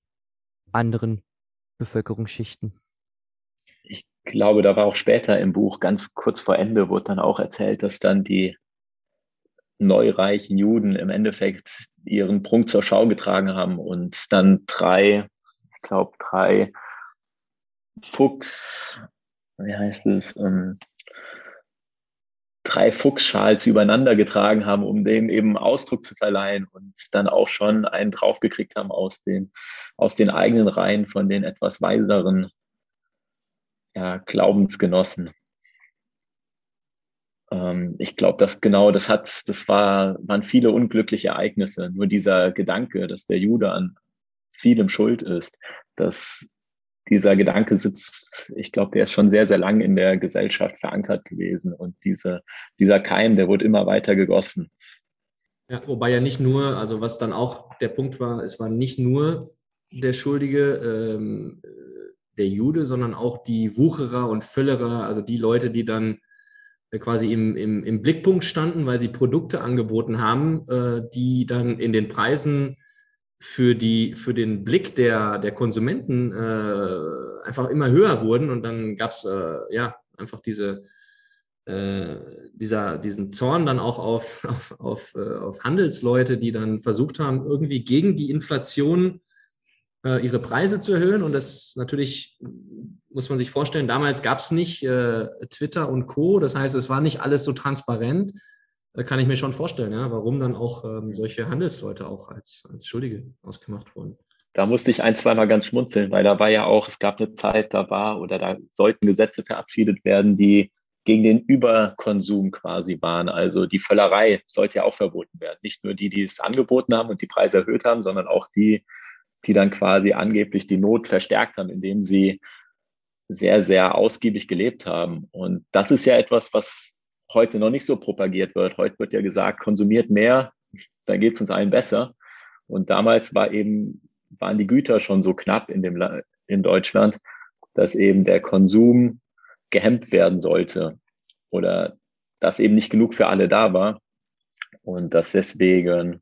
anderen Bevölkerungsschichten. Ich glaube, da war auch später im Buch, ganz kurz vor Ende, wurde dann auch erzählt, dass dann die neureichen Juden im Endeffekt ihren Prunk zur Schau getragen haben und dann drei glaube, drei Fuchs, wie heißt es, ähm, drei Fuchsschals übereinander getragen haben, um dem eben Ausdruck zu verleihen und dann auch schon einen draufgekriegt haben aus den, aus den eigenen Reihen von den etwas weiseren ja, Glaubensgenossen. Ähm, ich glaube, dass genau das hat, das war, waren viele unglückliche Ereignisse. Nur dieser Gedanke, dass der Jude an vielem schuld ist, dass dieser Gedanke sitzt, ich glaube, der ist schon sehr, sehr lang in der Gesellschaft verankert gewesen. Und diese, dieser Keim, der wurde immer weiter gegossen. Ja, wobei ja nicht nur, also was dann auch der Punkt war, es war nicht nur der Schuldige, ähm, der Jude, sondern auch die Wucherer und Völlerer, also die Leute, die dann äh, quasi im, im, im Blickpunkt standen, weil sie Produkte angeboten haben, äh, die dann in den Preisen für, die, für den Blick der, der Konsumenten äh, einfach immer höher wurden. Und dann gab es äh, ja einfach diese, äh, dieser, diesen Zorn dann auch auf, auf, auf, äh, auf Handelsleute, die dann versucht haben, irgendwie gegen die Inflation äh, ihre Preise zu erhöhen. Und das natürlich, muss man sich vorstellen, damals gab es nicht äh, Twitter und Co. Das heißt, es war nicht alles so transparent kann ich mir schon vorstellen, ja, warum dann auch ähm, solche Handelsleute auch als, als Schuldige ausgemacht wurden. Da musste ich ein, zweimal ganz schmunzeln, weil da war ja auch, es gab eine Zeit, da war oder da sollten Gesetze verabschiedet werden, die gegen den Überkonsum quasi waren. Also die Völlerei sollte ja auch verboten werden. Nicht nur die, die es angeboten haben und die Preise erhöht haben, sondern auch die, die dann quasi angeblich die Not verstärkt haben, indem sie sehr, sehr ausgiebig gelebt haben. Und das ist ja etwas, was heute noch nicht so propagiert wird. Heute wird ja gesagt, konsumiert mehr, dann geht es uns allen besser. Und damals war eben, waren die Güter schon so knapp in, dem, in Deutschland, dass eben der Konsum gehemmt werden sollte oder dass eben nicht genug für alle da war und dass deswegen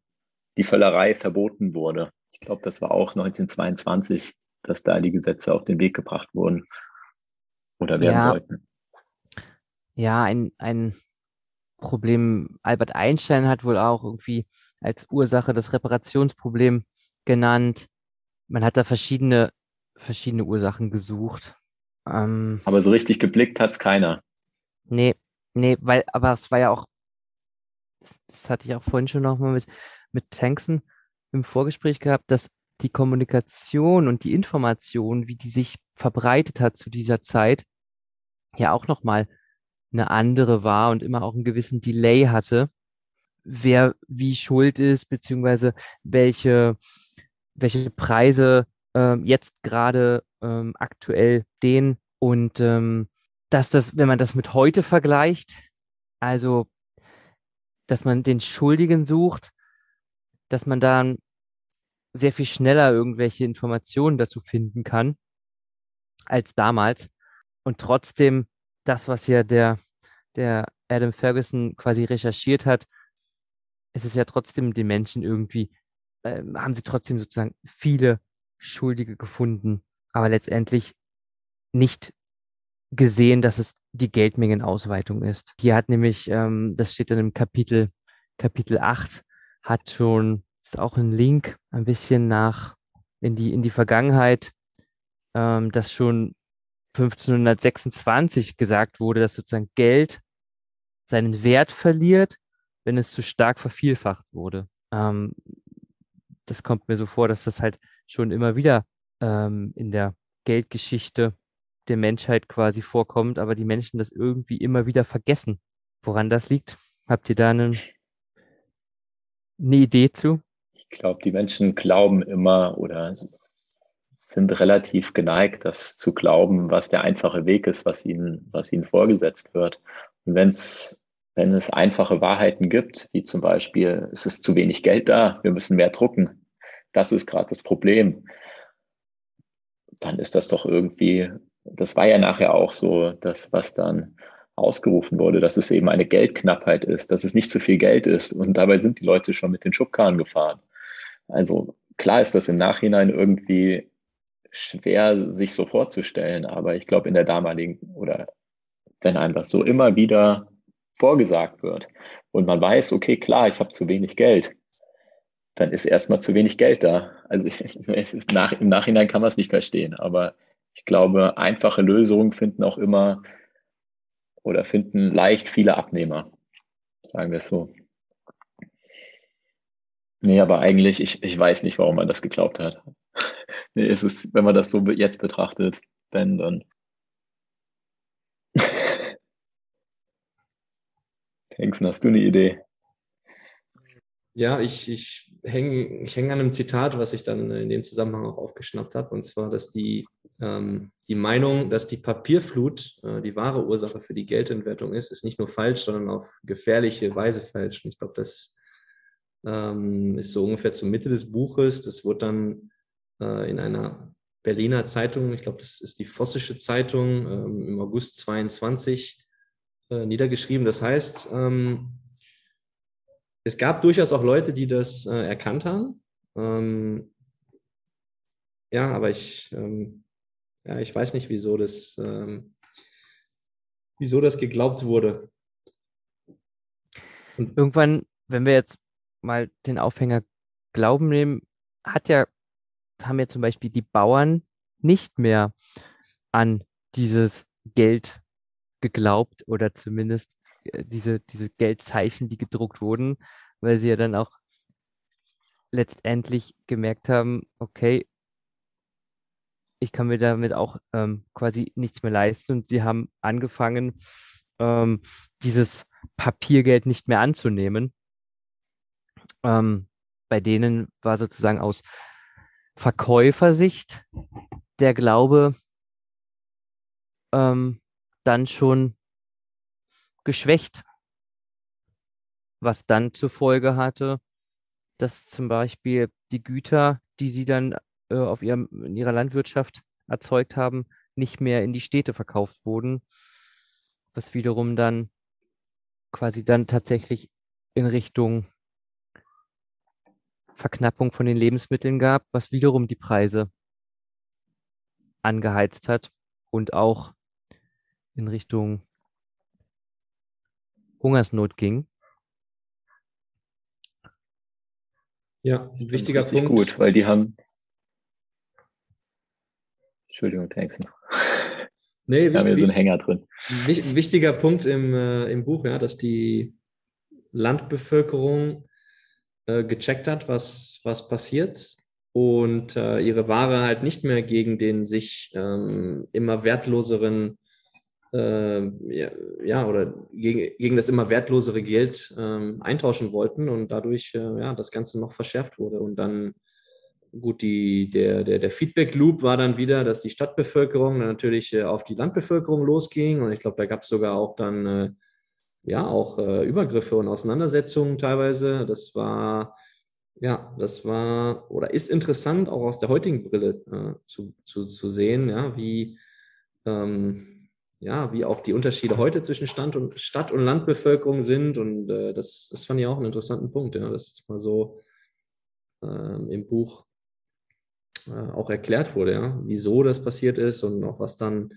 die Völlerei verboten wurde. Ich glaube, das war auch 1922, dass da die Gesetze auf den Weg gebracht wurden oder werden ja. sollten. Ja, ein, ein Problem, Albert Einstein hat wohl auch irgendwie als Ursache das Reparationsproblem genannt. Man hat da verschiedene, verschiedene Ursachen gesucht. Ähm, aber so richtig geblickt hat es keiner. Nee, nee, weil, aber es war ja auch, das, das hatte ich auch vorhin schon nochmal mit, mit Tankson im Vorgespräch gehabt, dass die Kommunikation und die Information, wie die sich verbreitet hat zu dieser Zeit, ja auch nochmal eine andere war und immer auch einen gewissen Delay hatte, wer wie schuld ist, beziehungsweise welche, welche Preise ähm, jetzt gerade ähm, aktuell stehen. Und ähm, dass das, wenn man das mit heute vergleicht, also dass man den Schuldigen sucht, dass man dann sehr viel schneller irgendwelche Informationen dazu finden kann als damals. Und trotzdem das, was ja der, der Adam Ferguson quasi recherchiert hat, ist es ja trotzdem den Menschen irgendwie, äh, haben sie trotzdem sozusagen viele Schuldige gefunden, aber letztendlich nicht gesehen, dass es die Geldmengenausweitung ist. Hier hat nämlich, ähm, das steht dann im Kapitel, Kapitel 8, hat schon, ist auch ein Link ein bisschen nach in die, in die Vergangenheit, ähm, dass schon 1526 gesagt wurde, dass sozusagen Geld seinen Wert verliert, wenn es zu stark vervielfacht wurde. Ähm, das kommt mir so vor, dass das halt schon immer wieder ähm, in der Geldgeschichte der Menschheit quasi vorkommt, aber die Menschen das irgendwie immer wieder vergessen. Woran das liegt? Habt ihr da eine, eine Idee zu? Ich glaube, die Menschen glauben immer oder sind relativ geneigt, das zu glauben, was der einfache Weg ist, was ihnen, was ihnen vorgesetzt wird. Und wenn es, wenn es einfache Wahrheiten gibt, wie zum Beispiel, es ist zu wenig Geld da, wir müssen mehr drucken, das ist gerade das Problem, dann ist das doch irgendwie, das war ja nachher auch so, das, was dann ausgerufen wurde, dass es eben eine Geldknappheit ist, dass es nicht zu viel Geld ist. Und dabei sind die Leute schon mit den Schubkarren gefahren. Also klar ist das im Nachhinein irgendwie schwer, sich so vorzustellen. Aber ich glaube, in der damaligen oder wenn einem das so immer wieder vorgesagt wird und man weiß, okay, klar, ich habe zu wenig Geld, dann ist erstmal zu wenig Geld da. Also ich, nach, im Nachhinein kann man es nicht verstehen, aber ich glaube, einfache Lösungen finden auch immer oder finden leicht viele Abnehmer. Sagen wir es so. Nee, aber eigentlich, ich, ich weiß nicht, warum man das geglaubt hat. Nee, es ist, wenn man das so jetzt betrachtet, wenn dann. Hengsten, hast du eine Idee? Ja, ich, ich hänge ich häng an einem Zitat, was ich dann in dem Zusammenhang auch aufgeschnappt habe, und zwar, dass die, ähm, die Meinung, dass die Papierflut äh, die wahre Ursache für die Geldentwertung ist, ist nicht nur falsch, sondern auf gefährliche Weise falsch. Und ich glaube, das ähm, ist so ungefähr zur Mitte des Buches. Das wurde dann äh, in einer Berliner Zeitung, ich glaube, das ist die Vossische Zeitung, ähm, im August 22 äh, niedergeschrieben. Das heißt, ähm, es gab durchaus auch Leute, die das äh, erkannt haben. Ähm, ja, aber ich, ähm, ja, ich weiß nicht, wieso das, ähm, wieso das geglaubt wurde. Und irgendwann, wenn wir jetzt mal den Aufhänger Glauben nehmen, hat ja, haben ja zum Beispiel die Bauern nicht mehr an dieses Geld geglaubt oder zumindest äh, diese, diese Geldzeichen, die gedruckt wurden, weil sie ja dann auch letztendlich gemerkt haben, okay, ich kann mir damit auch ähm, quasi nichts mehr leisten und sie haben angefangen, ähm, dieses Papiergeld nicht mehr anzunehmen. Ähm, bei denen war sozusagen aus Verkäufersicht der Glaube ähm, dann schon geschwächt, was dann zur Folge hatte, dass zum Beispiel die Güter, die sie dann äh, auf ihrem, in ihrer Landwirtschaft erzeugt haben, nicht mehr in die Städte verkauft wurden, was wiederum dann quasi dann tatsächlich in Richtung Verknappung von den Lebensmitteln gab, was wiederum die Preise angeheizt hat und auch in Richtung Hungersnot ging. Ja, ein wichtiger Punkt. gut, weil die haben. Entschuldigung, Tanks. Nee, wir haben hier so einen Hänger drin. Wichtiger Punkt im, äh, im Buch, ja, dass die Landbevölkerung äh, gecheckt hat, was, was passiert und äh, ihre Ware halt nicht mehr gegen den sich ähm, immer wertloseren äh, ja, ja, oder gegen, gegen das immer wertlosere Geld äh, eintauschen wollten und dadurch äh, ja, das Ganze noch verschärft wurde. Und dann, gut, die, der, der, der Feedback-Loop war dann wieder, dass die Stadtbevölkerung natürlich äh, auf die Landbevölkerung losging. Und ich glaube, da gab es sogar auch dann äh, ja auch äh, Übergriffe und Auseinandersetzungen teilweise. Das war ja, das war oder ist interessant, auch aus der heutigen Brille zu, zu, zu sehen, ja, wie ähm, ja, wie auch die Unterschiede heute zwischen Stand und, Stadt- und Landbevölkerung sind. Und äh, das, das fand ich auch einen interessanten Punkt, ja, dass mal so äh, im Buch äh, auch erklärt wurde, ja, wieso das passiert ist und auch was dann,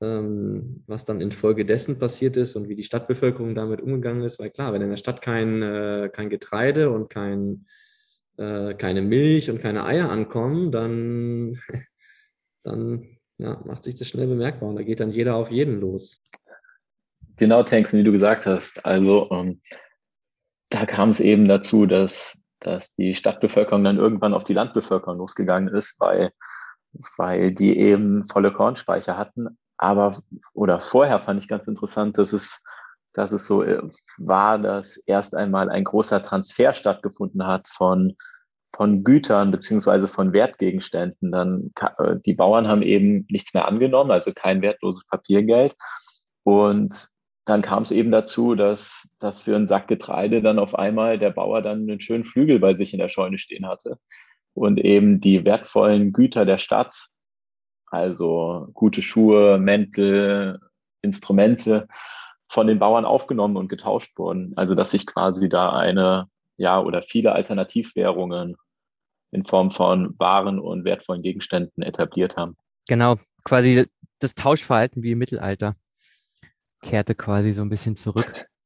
ähm, was dann infolgedessen passiert ist und wie die Stadtbevölkerung damit umgegangen ist. Weil klar, wenn in der Stadt kein, äh, kein Getreide und kein, äh, keine Milch und keine Eier ankommen, dann, dann ja, macht sich das schnell bemerkbar und da geht dann jeder auf jeden los. Genau, Tanksen, wie du gesagt hast. Also ähm, da kam es eben dazu, dass, dass die Stadtbevölkerung dann irgendwann auf die Landbevölkerung losgegangen ist, weil, weil die eben volle Kornspeicher hatten. Aber, oder vorher fand ich ganz interessant, dass es, dass es so äh, war, dass erst einmal ein großer Transfer stattgefunden hat von von Gütern beziehungsweise von Wertgegenständen. Dann äh, die Bauern haben eben nichts mehr angenommen, also kein wertloses Papiergeld. Und dann kam es eben dazu, dass, dass für einen Sack Getreide dann auf einmal der Bauer dann einen schönen Flügel bei sich in der Scheune stehen hatte. Und eben die wertvollen Güter der Stadt, also gute Schuhe, Mäntel, Instrumente, von den Bauern aufgenommen und getauscht wurden. Also dass sich quasi da eine ja, oder viele Alternativwährungen in Form von Waren und wertvollen Gegenständen etabliert haben. Genau, quasi das Tauschverhalten wie im Mittelalter kehrte quasi so ein bisschen zurück.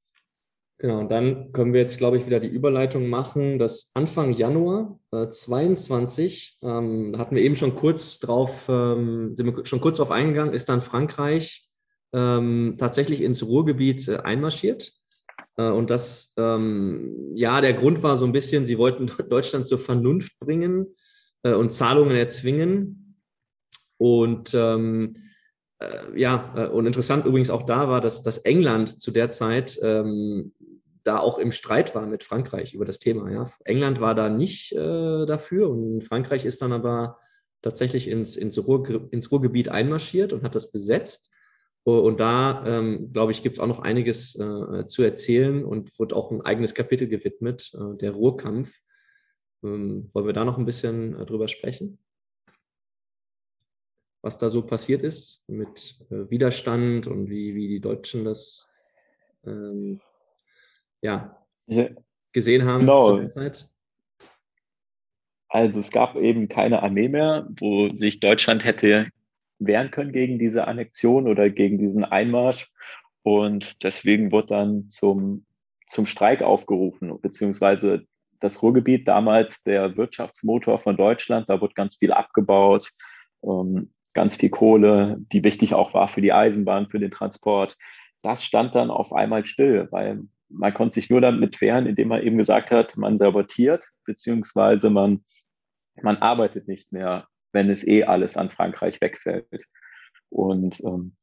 Genau, und dann können wir jetzt, glaube ich, wieder die Überleitung machen, dass Anfang Januar äh, 22, ähm, hatten wir eben schon kurz drauf, ähm, sind wir schon kurz drauf eingegangen, ist dann Frankreich ähm, tatsächlich ins Ruhrgebiet äh, einmarschiert Äh, und das, ähm, ja, der Grund war so ein bisschen, sie wollten Deutschland zur Vernunft bringen äh, und Zahlungen erzwingen. Und ähm, äh, ja, äh, und interessant übrigens auch da war, dass, dass England zu der Zeit ähm, da auch im Streit war mit Frankreich über das Thema. Ja. England war da nicht äh, dafür und Frankreich ist dann aber tatsächlich ins, ins, Ruhr, ins Ruhrgebiet einmarschiert und hat das besetzt. Und da, ähm, glaube ich, gibt es auch noch einiges äh, zu erzählen und wird auch ein eigenes Kapitel gewidmet, äh, der Ruhrkampf. Ähm, wollen wir da noch ein bisschen äh, drüber sprechen? Was da so passiert ist mit äh, Widerstand und wie, wie die Deutschen das ähm, ja, ja, gesehen haben genau. zu der Zeit? Also es gab eben keine Armee mehr, wo sich Deutschland hätte wehren können gegen diese Annexion oder gegen diesen Einmarsch. Und deswegen wurde dann zum, zum Streik aufgerufen, beziehungsweise das Ruhrgebiet damals der Wirtschaftsmotor von Deutschland, da wurde ganz viel abgebaut, ähm, ganz viel Kohle, die wichtig auch war für die Eisenbahn, für den Transport. Das stand dann auf einmal still, weil man konnte sich nur damit wehren, indem man eben gesagt hat, man sabotiert, beziehungsweise man, man arbeitet nicht mehr, wenn es eh alles an Frankreich wegfällt. Und ähm,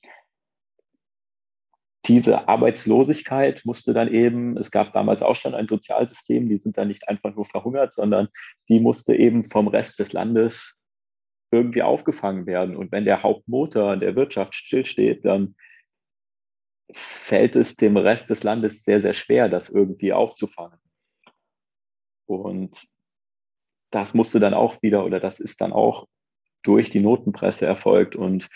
diese Arbeitslosigkeit musste dann eben, es gab damals auch schon ein Sozialsystem, die sind dann nicht einfach nur verhungert, sondern die musste eben vom Rest des Landes irgendwie aufgefangen werden. Und wenn der Hauptmotor der Wirtschaft stillsteht, dann fällt es dem Rest des Landes sehr, sehr schwer, das irgendwie aufzufangen. Und das musste dann auch wieder, oder das ist dann auch durch die Notenpresse erfolgt. Und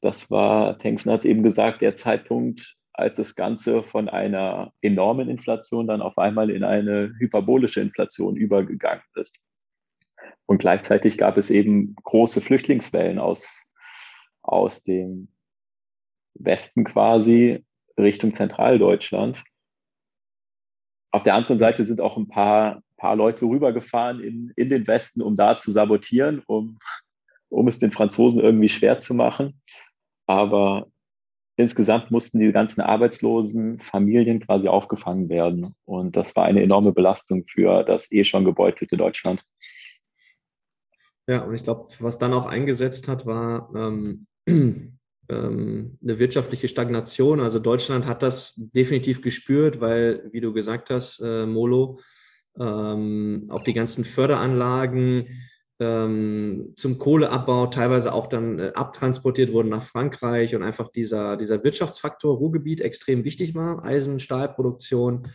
das war, Tengsen hat es eben gesagt, der Zeitpunkt, als das Ganze von einer enormen Inflation dann auf einmal in eine hyperbolische Inflation übergegangen ist. Und gleichzeitig gab es eben große Flüchtlingswellen aus, aus dem Westen quasi Richtung Zentraldeutschland. Auf der anderen Seite sind auch ein paar, paar Leute rübergefahren in, in den Westen, um da zu sabotieren, um, um es den Franzosen irgendwie schwer zu machen. Aber insgesamt mussten die ganzen arbeitslosen Familien quasi aufgefangen werden. Und das war eine enorme Belastung für das eh schon gebeutelte Deutschland. Ja, und ich glaube, was dann auch eingesetzt hat, war ähm, ähm, eine wirtschaftliche Stagnation. Also Deutschland hat das definitiv gespürt, weil, wie du gesagt hast, äh, Molo, ähm, auch die ganzen Förderanlagen ähm, zum Kohleabbau teilweise auch dann äh, abtransportiert wurden nach Frankreich und einfach dieser, dieser Wirtschaftsfaktor Ruhrgebiet extrem wichtig war. Eisen, Stahlproduktion,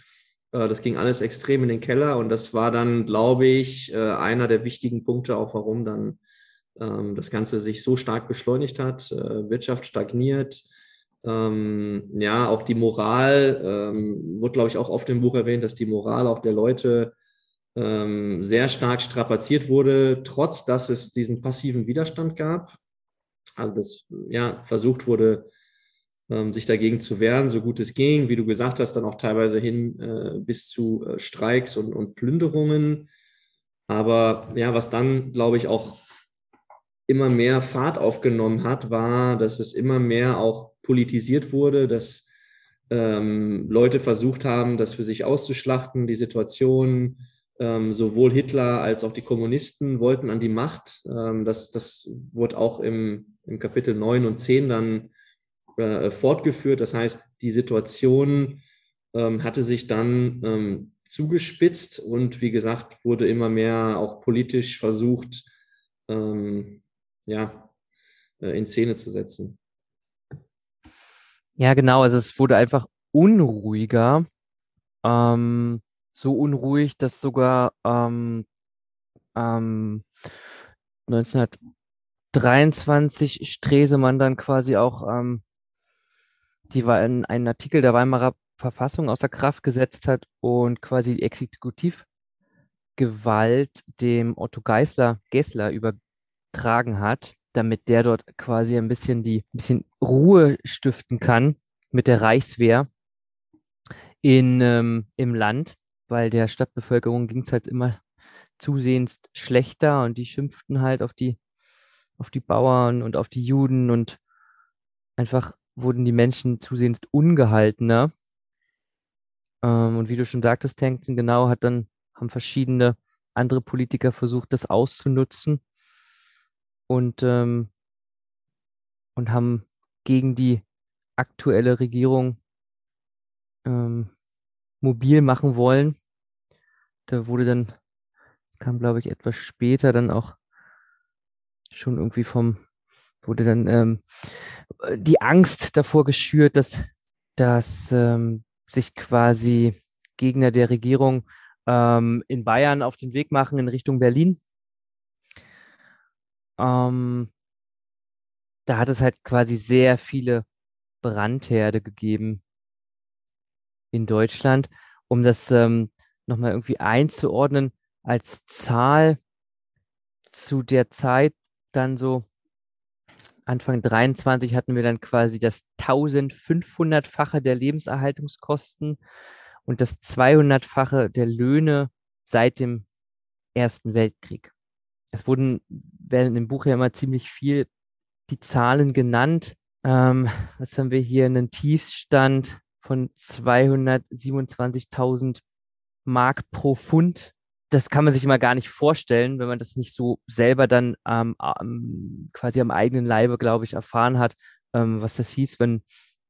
äh, das ging alles extrem in den Keller und das war dann, glaube ich, äh, einer der wichtigen Punkte, auch warum dann das Ganze sich so stark beschleunigt hat, äh, Wirtschaft stagniert. Ähm, ja, auch die Moral, ähm, wird, glaube ich, auch oft im Buch erwähnt, dass die Moral auch der Leute ähm, sehr stark strapaziert wurde, trotz dass es diesen passiven Widerstand gab. Also, dass ja, versucht wurde, ähm, sich dagegen zu wehren, so gut es ging. Wie du gesagt hast, dann auch teilweise hin äh, bis zu äh, Streiks und, und Plünderungen. Aber ja, was dann, glaube ich, auch immer mehr Fahrt aufgenommen hat, war, dass es immer mehr auch politisiert wurde, dass ähm, Leute versucht haben, das für sich auszuschlachten, die Situation. Ähm, sowohl Hitler als auch die Kommunisten wollten an die Macht. Ähm, das, das wurde auch im, im Kapitel 9 und 10 dann äh, fortgeführt. Das heißt, die Situation ähm, hatte sich dann ähm, zugespitzt und wie gesagt, wurde immer mehr auch politisch versucht, ähm, ja, äh, in Szene zu setzen. Ja, genau. Also es wurde einfach unruhiger. Ähm, so unruhig, dass sogar ähm, ähm, 1923 Stresemann dann quasi auch ähm, die war in einen Artikel der Weimarer Verfassung außer Kraft gesetzt hat und quasi die Exekutivgewalt dem Otto Geisler, Gessler über, tragen hat, damit der dort quasi ein bisschen die ein bisschen Ruhe stiften kann mit der Reichswehr in, ähm, im Land, weil der Stadtbevölkerung ging es halt immer zusehends schlechter und die schimpften halt auf die, auf die Bauern und auf die Juden und einfach wurden die Menschen zusehends ungehaltener. Ähm, und wie du schon sagtest, Tankton, genau, hat dann, haben verschiedene andere Politiker versucht, das auszunutzen und, ähm, und haben gegen die aktuelle Regierung ähm, mobil machen wollen. Da wurde dann, kam glaube ich etwas später, dann auch schon irgendwie vom, wurde dann ähm, die Angst davor geschürt, dass, dass ähm, sich quasi Gegner der Regierung ähm, in Bayern auf den Weg machen in Richtung Berlin. Ähm, da hat es halt quasi sehr viele Brandherde gegeben in Deutschland, um das ähm, nochmal irgendwie einzuordnen als Zahl zu der Zeit dann so Anfang 23 hatten wir dann quasi das 1500-fache der Lebenserhaltungskosten und das 200-fache der Löhne seit dem Ersten Weltkrieg. Es wurden, werden im Buch ja immer ziemlich viel die Zahlen genannt. Ähm, was haben wir hier? Einen Tiefstand von 227.000 Mark pro Pfund. Das kann man sich immer gar nicht vorstellen, wenn man das nicht so selber dann ähm, quasi am eigenen Leibe, glaube ich, erfahren hat, ähm, was das hieß, wenn,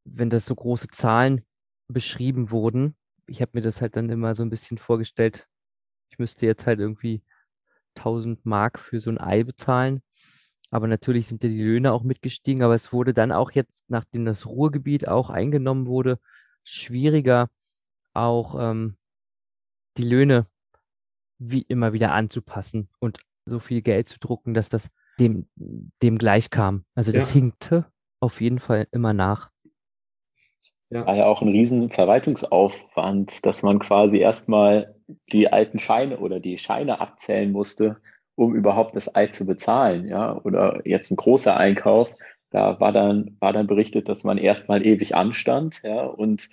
wenn das so große Zahlen beschrieben wurden. Ich habe mir das halt dann immer so ein bisschen vorgestellt, ich müsste jetzt halt irgendwie 1000 Mark für so ein Ei bezahlen. Aber natürlich sind ja die Löhne auch mitgestiegen. Aber es wurde dann auch jetzt, nachdem das Ruhrgebiet auch eingenommen wurde, schwieriger, auch ähm, die Löhne wie immer wieder anzupassen und so viel Geld zu drucken, dass das dem, dem gleich kam. Also das ja. hinkte auf jeden Fall immer nach. Ja. War ja auch ein riesen Verwaltungsaufwand, dass man quasi erstmal die alten Scheine oder die Scheine abzählen musste, um überhaupt das Ei zu bezahlen, ja, oder jetzt ein großer Einkauf, da war dann, war dann berichtet, dass man erstmal ewig anstand, ja, und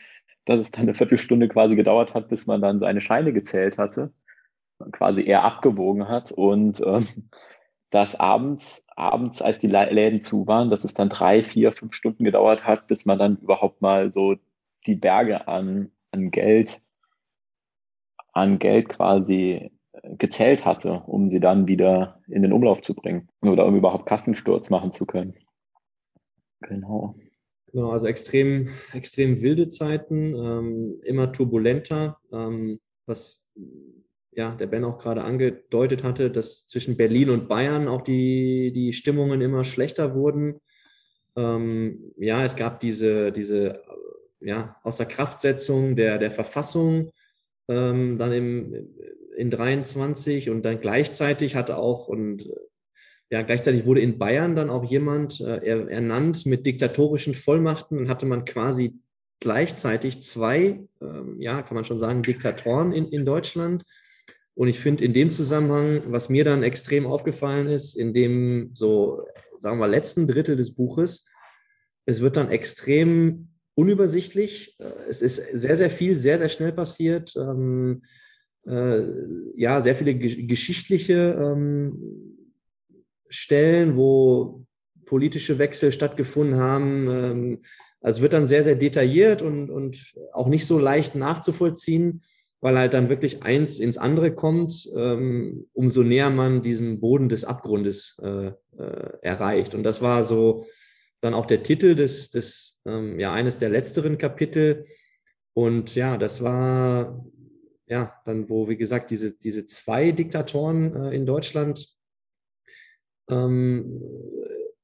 dass es dann eine Viertelstunde quasi gedauert hat, bis man dann seine Scheine gezählt hatte, quasi eher abgewogen hat und äh, dass abends, abends, als die Läden zu waren, dass es dann drei, vier, fünf Stunden gedauert hat, bis man dann überhaupt mal so die Berge an, an Geld, an Geld quasi gezählt hatte, um sie dann wieder in den Umlauf zu bringen oder um überhaupt Kassensturz machen zu können. Genau. Genau, also extrem, extrem wilde Zeiten, ähm, immer turbulenter, ähm, was ja, der Ben auch gerade angedeutet hatte, dass zwischen Berlin und Bayern auch die, die Stimmungen immer schlechter wurden. Ähm, ja, es gab diese, diese ja, Außerkraftsetzung der, der Verfassung ähm, dann im, in 23 und dann gleichzeitig hatte auch und ja, gleichzeitig wurde in Bayern dann auch jemand äh, ernannt mit diktatorischen Vollmachten und hatte man quasi gleichzeitig zwei, ähm, ja, kann man schon sagen, Diktatoren in, in Deutschland. Und ich finde in dem Zusammenhang, was mir dann extrem aufgefallen ist, in dem so, sagen wir, letzten Drittel des Buches, es wird dann extrem unübersichtlich. Äh, es ist sehr, sehr viel, sehr, sehr schnell passiert. Ähm, äh, ja, sehr viele geschichtliche ähm, Stellen, wo politische Wechsel stattgefunden haben. Ähm, also es wird dann sehr, sehr detailliert und, und auch nicht so leicht nachzuvollziehen, weil halt dann wirklich eins ins andere kommt, ähm, umso näher man diesem Boden des Abgrundes äh, äh, erreicht. Und das war so dann auch der Titel des, des ähm, ja, eines der letzteren Kapitel. Und ja, das war ja dann, wo, wie gesagt, diese, diese zwei Diktatoren äh, in Deutschland ähm,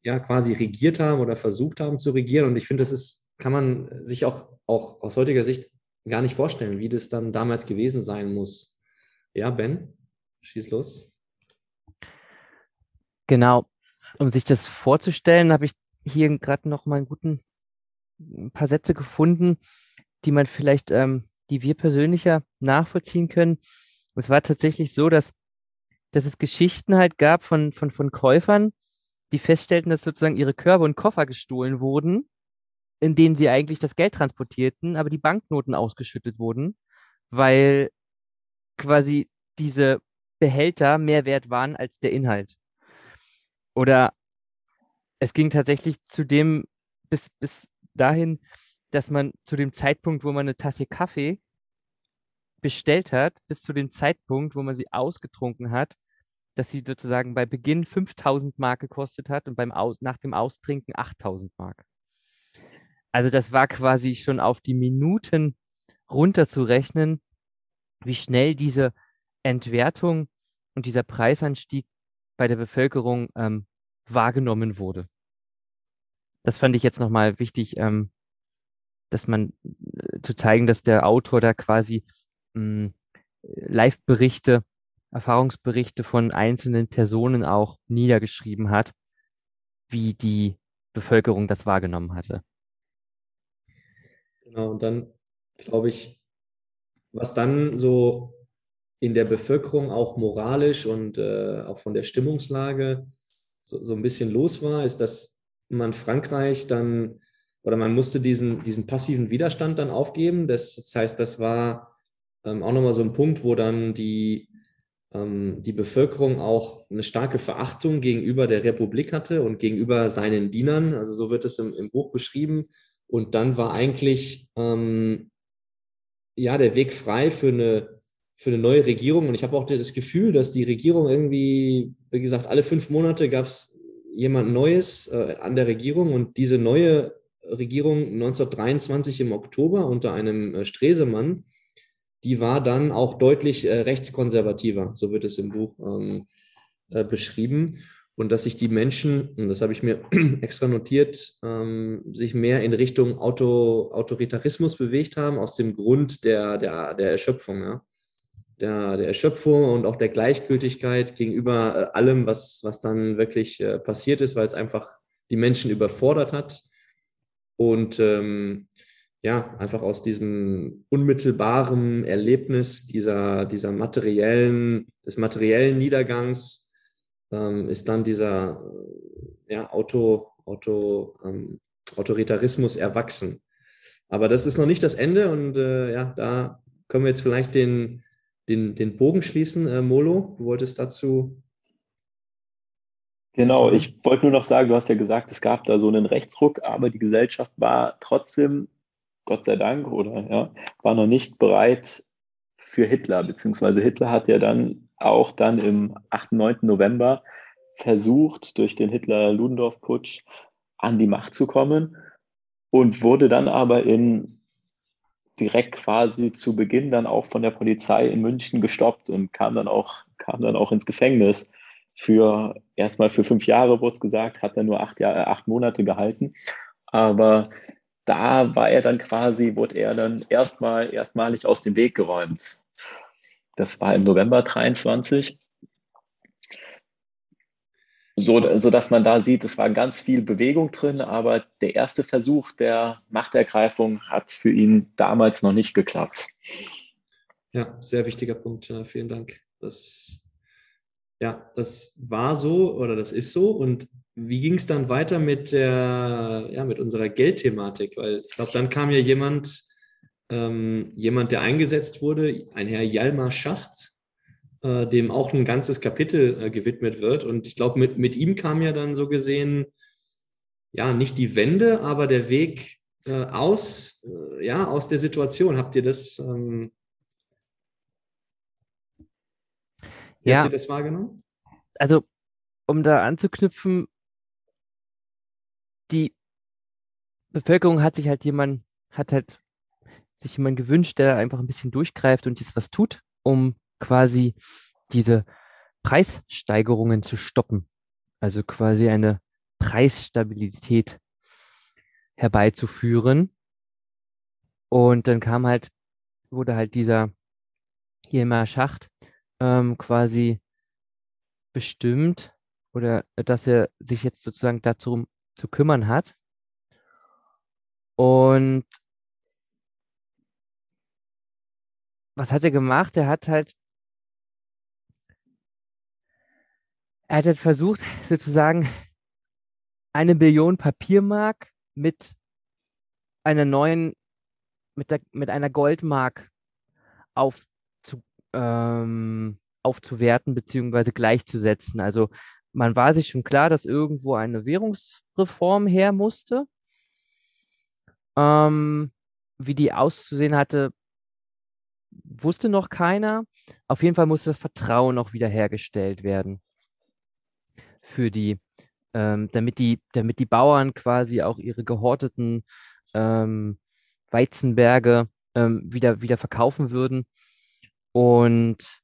ja quasi regiert haben oder versucht haben zu regieren. Und ich finde, das ist, kann man sich auch, auch aus heutiger Sicht gar nicht vorstellen, wie das dann damals gewesen sein muss. Ja, Ben, schieß los. Genau. Um sich das vorzustellen, habe ich hier gerade noch mal einen guten ein paar Sätze gefunden, die man vielleicht, ähm, die wir persönlicher nachvollziehen können. Es war tatsächlich so, dass dass es Geschichten halt gab von, von, von Käufern, die feststellten, dass sozusagen ihre Körbe und Koffer gestohlen wurden, in denen sie eigentlich das Geld transportierten, aber die Banknoten ausgeschüttet wurden, weil quasi diese Behälter mehr wert waren als der Inhalt. Oder es ging tatsächlich zu dem, bis, bis dahin, dass man zu dem Zeitpunkt, wo man eine Tasse Kaffee bestellt hat, bis zu dem Zeitpunkt, wo man sie ausgetrunken hat, dass sie sozusagen bei Beginn 5000 Mark gekostet hat und beim Aus nach dem Austrinken 8000 Mark. Also das war quasi schon auf die Minuten runterzurechnen, wie schnell diese Entwertung und dieser Preisanstieg bei der Bevölkerung ähm, wahrgenommen wurde. Das fand ich jetzt nochmal wichtig, ähm, dass man äh, zu zeigen, dass der Autor da quasi hm, Live-Berichte, Erfahrungsberichte von einzelnen Personen auch niedergeschrieben hat, wie die Bevölkerung das wahrgenommen hatte. Genau, und dann glaube ich, was dann so in der Bevölkerung auch moralisch und äh, auch von der Stimmungslage so, so ein bisschen los war, ist, dass man Frankreich dann oder man musste diesen, diesen passiven Widerstand dann aufgeben. Das, das heißt, das war ähm, auch nochmal so ein Punkt, wo dann die, ähm, die Bevölkerung auch eine starke Verachtung gegenüber der Republik hatte und gegenüber seinen Dienern. Also so wird es im, im Buch beschrieben. Und dann war eigentlich ähm, ja der Weg frei für eine, für eine neue Regierung. Und ich habe auch das Gefühl, dass die Regierung irgendwie, wie gesagt, alle fünf Monate gab es jemand Neues äh, an der Regierung. Und diese neue Regierung 1923 im Oktober unter einem äh, Stresemann, die war dann auch deutlich äh, rechtskonservativer, so wird es im Buch ähm, äh, beschrieben und dass sich die Menschen, und das habe ich mir extra notiert, ähm, sich mehr in Richtung Auto, Autoritarismus bewegt haben, aus dem Grund der, der, der Erschöpfung, ja? der, der Erschöpfung und auch der Gleichgültigkeit gegenüber äh, allem, was, was dann wirklich äh, passiert ist, weil es einfach die Menschen überfordert hat. Und ähm, ja, einfach aus diesem unmittelbaren Erlebnis dieser, dieser materiellen, des materiellen Niedergangs ähm, ist dann dieser äh, ja, Auto, Auto, ähm, Autoritarismus erwachsen. Aber das ist noch nicht das Ende und äh, ja, da können wir jetzt vielleicht den, den, den Bogen schließen. Äh, Molo, du wolltest dazu. Genau, ich wollte nur noch sagen, du hast ja gesagt, es gab da so einen Rechtsruck, aber die Gesellschaft war trotzdem, Gott sei Dank, oder ja, war noch nicht bereit für Hitler, beziehungsweise Hitler hat ja dann auch dann im 8. 9. November versucht, durch den Hitler-Ludendorff-Putsch an die Macht zu kommen und wurde dann aber in direkt quasi zu Beginn dann auch von der Polizei in München gestoppt und kam dann auch, kam dann auch ins Gefängnis. Für erstmal für fünf Jahre wurde es gesagt, hat er nur acht, Jahre, acht Monate gehalten. Aber da war er dann quasi, wurde er dann erstmal erstmalig aus dem Weg geräumt. Das war im November 23. So, so dass man da sieht, es war ganz viel Bewegung drin, aber der erste Versuch der Machtergreifung hat für ihn damals noch nicht geklappt. Ja, sehr wichtiger Punkt. Ja, vielen Dank. Das, ja, das war so oder das ist so. Und wie ging es dann weiter mit der, ja, mit unserer Geldthematik? Weil ich glaube, dann kam ja jemand, ähm, jemand, der eingesetzt wurde, ein Herr Jalmar Schacht, äh, dem auch ein ganzes Kapitel äh, gewidmet wird. Und ich glaube, mit, mit ihm kam ja dann so gesehen, ja, nicht die Wende, aber der Weg äh, aus, äh, ja, aus der Situation. Habt ihr das, ähm, ja. habt ihr das wahrgenommen? Also, um da anzuknüpfen, die Bevölkerung hat sich halt jemand, hat halt sich jemand gewünscht, der einfach ein bisschen durchgreift und dies was tut, um quasi diese Preissteigerungen zu stoppen. Also quasi eine Preisstabilität herbeizuführen. Und dann kam halt, wurde halt dieser Jelmer Schacht ähm, quasi bestimmt oder dass er sich jetzt sozusagen dazu zu kümmern hat. Und was hat er gemacht? Er hat halt, er hat halt versucht, sozusagen eine Billion Papiermark mit einer neuen, mit, der, mit einer Goldmark aufzu, ähm, aufzuwerten beziehungsweise gleichzusetzen. Also man war sich schon klar, dass irgendwo eine Währungsreform her musste. Ähm, wie die auszusehen hatte, wusste noch keiner. Auf jeden Fall musste das Vertrauen noch wiederhergestellt werden für die, ähm, damit die, damit die Bauern quasi auch ihre gehorteten ähm, Weizenberge ähm, wieder, wieder verkaufen würden. Und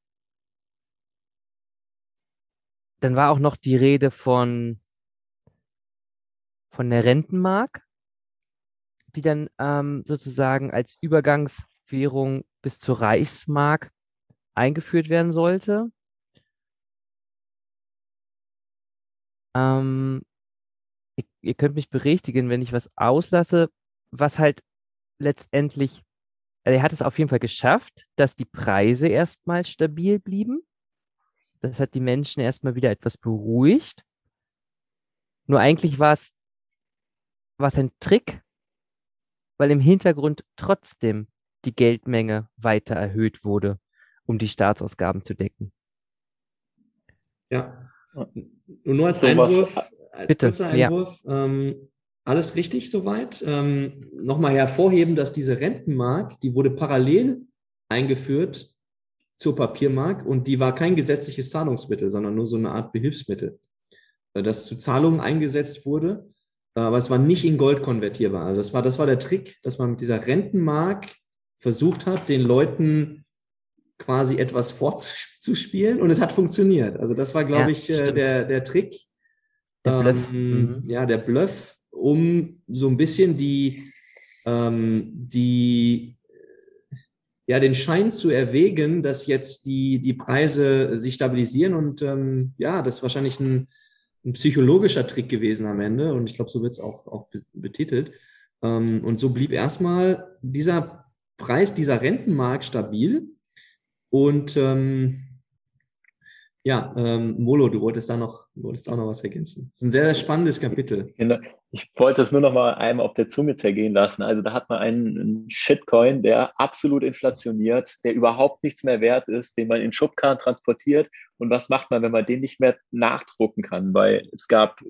dann war auch noch die Rede von, von der Rentenmark, die dann ähm, sozusagen als Übergangswährung bis zur Reichsmark eingeführt werden sollte. Ähm, ihr, ihr könnt mich berichtigen, wenn ich was auslasse, was halt letztendlich, also er hat es auf jeden Fall geschafft, dass die Preise erstmal stabil blieben. Das hat die Menschen erstmal wieder etwas beruhigt. Nur eigentlich war es, war es ein Trick, weil im Hintergrund trotzdem die Geldmenge weiter erhöht wurde, um die Staatsausgaben zu decken. Ja, nur als so Einwurf, als Bitte, kurzer Einwurf, ja. ähm, alles richtig soweit. Ähm, Nochmal hervorheben, dass diese Rentenmark, die wurde parallel eingeführt zur Papiermark und die war kein gesetzliches Zahlungsmittel, sondern nur so eine Art Behilfsmittel, äh, das zu Zahlungen eingesetzt wurde, äh, aber es war nicht in Gold konvertierbar. Also das war, das war der Trick, dass man mit dieser Rentenmark versucht hat, den Leuten quasi etwas vorzuspielen und es hat funktioniert. Also das war, glaube ja, ich, äh, der, der Trick. Der Bluff. Ähm, mhm. Ja, der Bluff, um so ein bisschen die, ähm, die ja, den Schein zu erwägen, dass jetzt die, die Preise sich stabilisieren und ähm, ja, das ist wahrscheinlich ein, ein psychologischer Trick gewesen am Ende und ich glaube, so wird es auch, auch betitelt. Ähm, und so blieb erstmal dieser Preis dieser Rentenmark stabil. Und ähm, ja, ähm, Molo, du wolltest da noch, du wolltest auch noch was ergänzen. Das ist ein sehr, sehr spannendes Kapitel. Genau. Ich wollte es nur noch mal einmal auf der Zunge zergehen lassen. Also da hat man einen, einen Shitcoin, der absolut inflationiert, der überhaupt nichts mehr wert ist, den man in Schubkarren transportiert. Und was macht man, wenn man den nicht mehr nachdrucken kann? Weil es gab,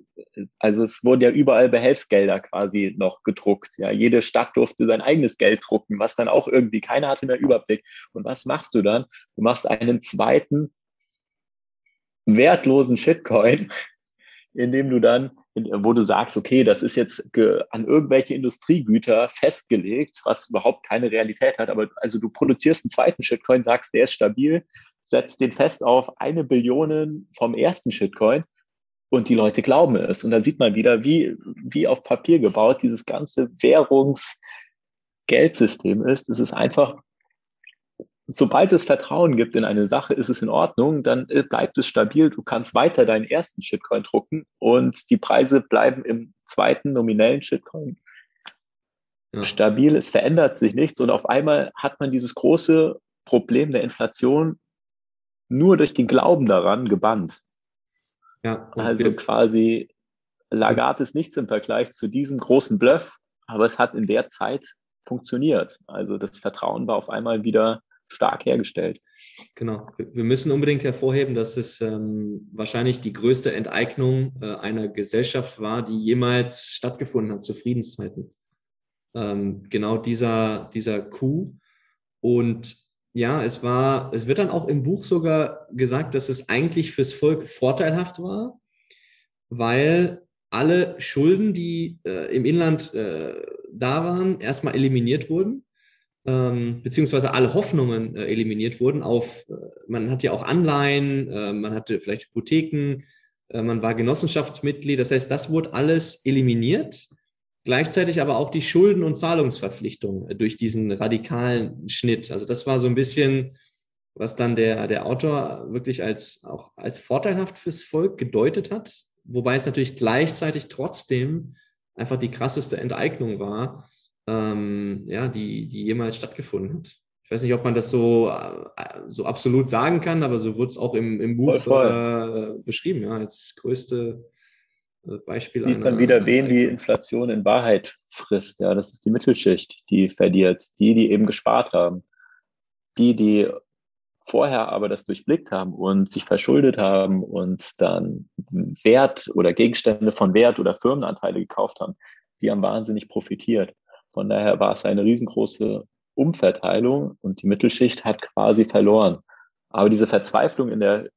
also es wurden ja überall Behelfsgelder quasi noch gedruckt. Ja, jede Stadt durfte sein eigenes Geld drucken, was dann auch irgendwie keiner hatte mehr Überblick. Und was machst du dann? Du machst einen zweiten wertlosen Shitcoin, indem du dann, wo du sagst, okay, das ist jetzt an irgendwelche Industriegüter festgelegt, was überhaupt keine Realität hat, aber also du produzierst einen zweiten Shitcoin, sagst, der ist stabil, setzt den fest auf eine Billion vom ersten Shitcoin und die Leute glauben es. Und da sieht man wieder, wie, wie auf Papier gebaut dieses ganze Währungsgeldsystem ist. Es ist einfach sobald es Vertrauen gibt in eine Sache, ist es in Ordnung, dann äh, bleibt es stabil. Du kannst weiter deinen ersten Shitcoin drucken und die Preise bleiben im zweiten nominellen Shitcoin ja. stabil. Es verändert sich nichts und auf einmal hat man dieses große Problem der Inflation nur durch den Glauben daran gebannt. Ja, also quasi Lagarde ist nichts im Vergleich zu diesem großen Bluff, aber es hat in der Zeit funktioniert. Also das Vertrauen war auf einmal wieder stark hergestellt. Genau. Wir müssen unbedingt hervorheben, dass es ähm, wahrscheinlich die größte Enteignung äh, einer Gesellschaft war, die jemals stattgefunden hat zu Friedenszeiten. Ähm, genau dieser, dieser Coup. Und ja, es war, es wird dann auch im Buch sogar gesagt, dass es eigentlich fürs Volk vorteilhaft war, weil alle Schulden, die äh, im Inland äh, da waren, erstmal eliminiert wurden ähm, beziehungsweise alle Hoffnungen äh, eliminiert wurden auf, äh, man hat ja auch Anleihen, äh, man hatte vielleicht Hypotheken, äh, man war Genossenschaftsmitglied. Das heißt, das wurde alles eliminiert. Gleichzeitig aber auch die Schulden- und Zahlungsverpflichtungen äh, durch diesen radikalen Schnitt. Also das war so ein bisschen, was dann der, der Autor wirklich als, auch als vorteilhaft fürs Volk gedeutet hat. Wobei es natürlich gleichzeitig trotzdem einfach die krasseste Enteignung war ähm, ja, die, die jemals stattgefunden hat. Ich weiß nicht, ob man das so, äh, so absolut sagen kann, aber so wird es auch im, im Buch. Äh, beschrieben, ja, als größte äh, Beispiel. Sieht man wieder, wen die Inflation in Wahrheit frisst. Ja, das ist die Mittelschicht, die verliert. Die, die eben gespart haben. Die, die vorher aber das durchblickt haben und sich verschuldet haben und dann Wert oder Gegenstände von Wert oder Firmenanteile gekauft haben, die haben wahnsinnig profitiert. Von daher war es eine riesengroße Umverteilung und die Mittelschicht hat quasi verloren. Aber diese Verzweiflung in der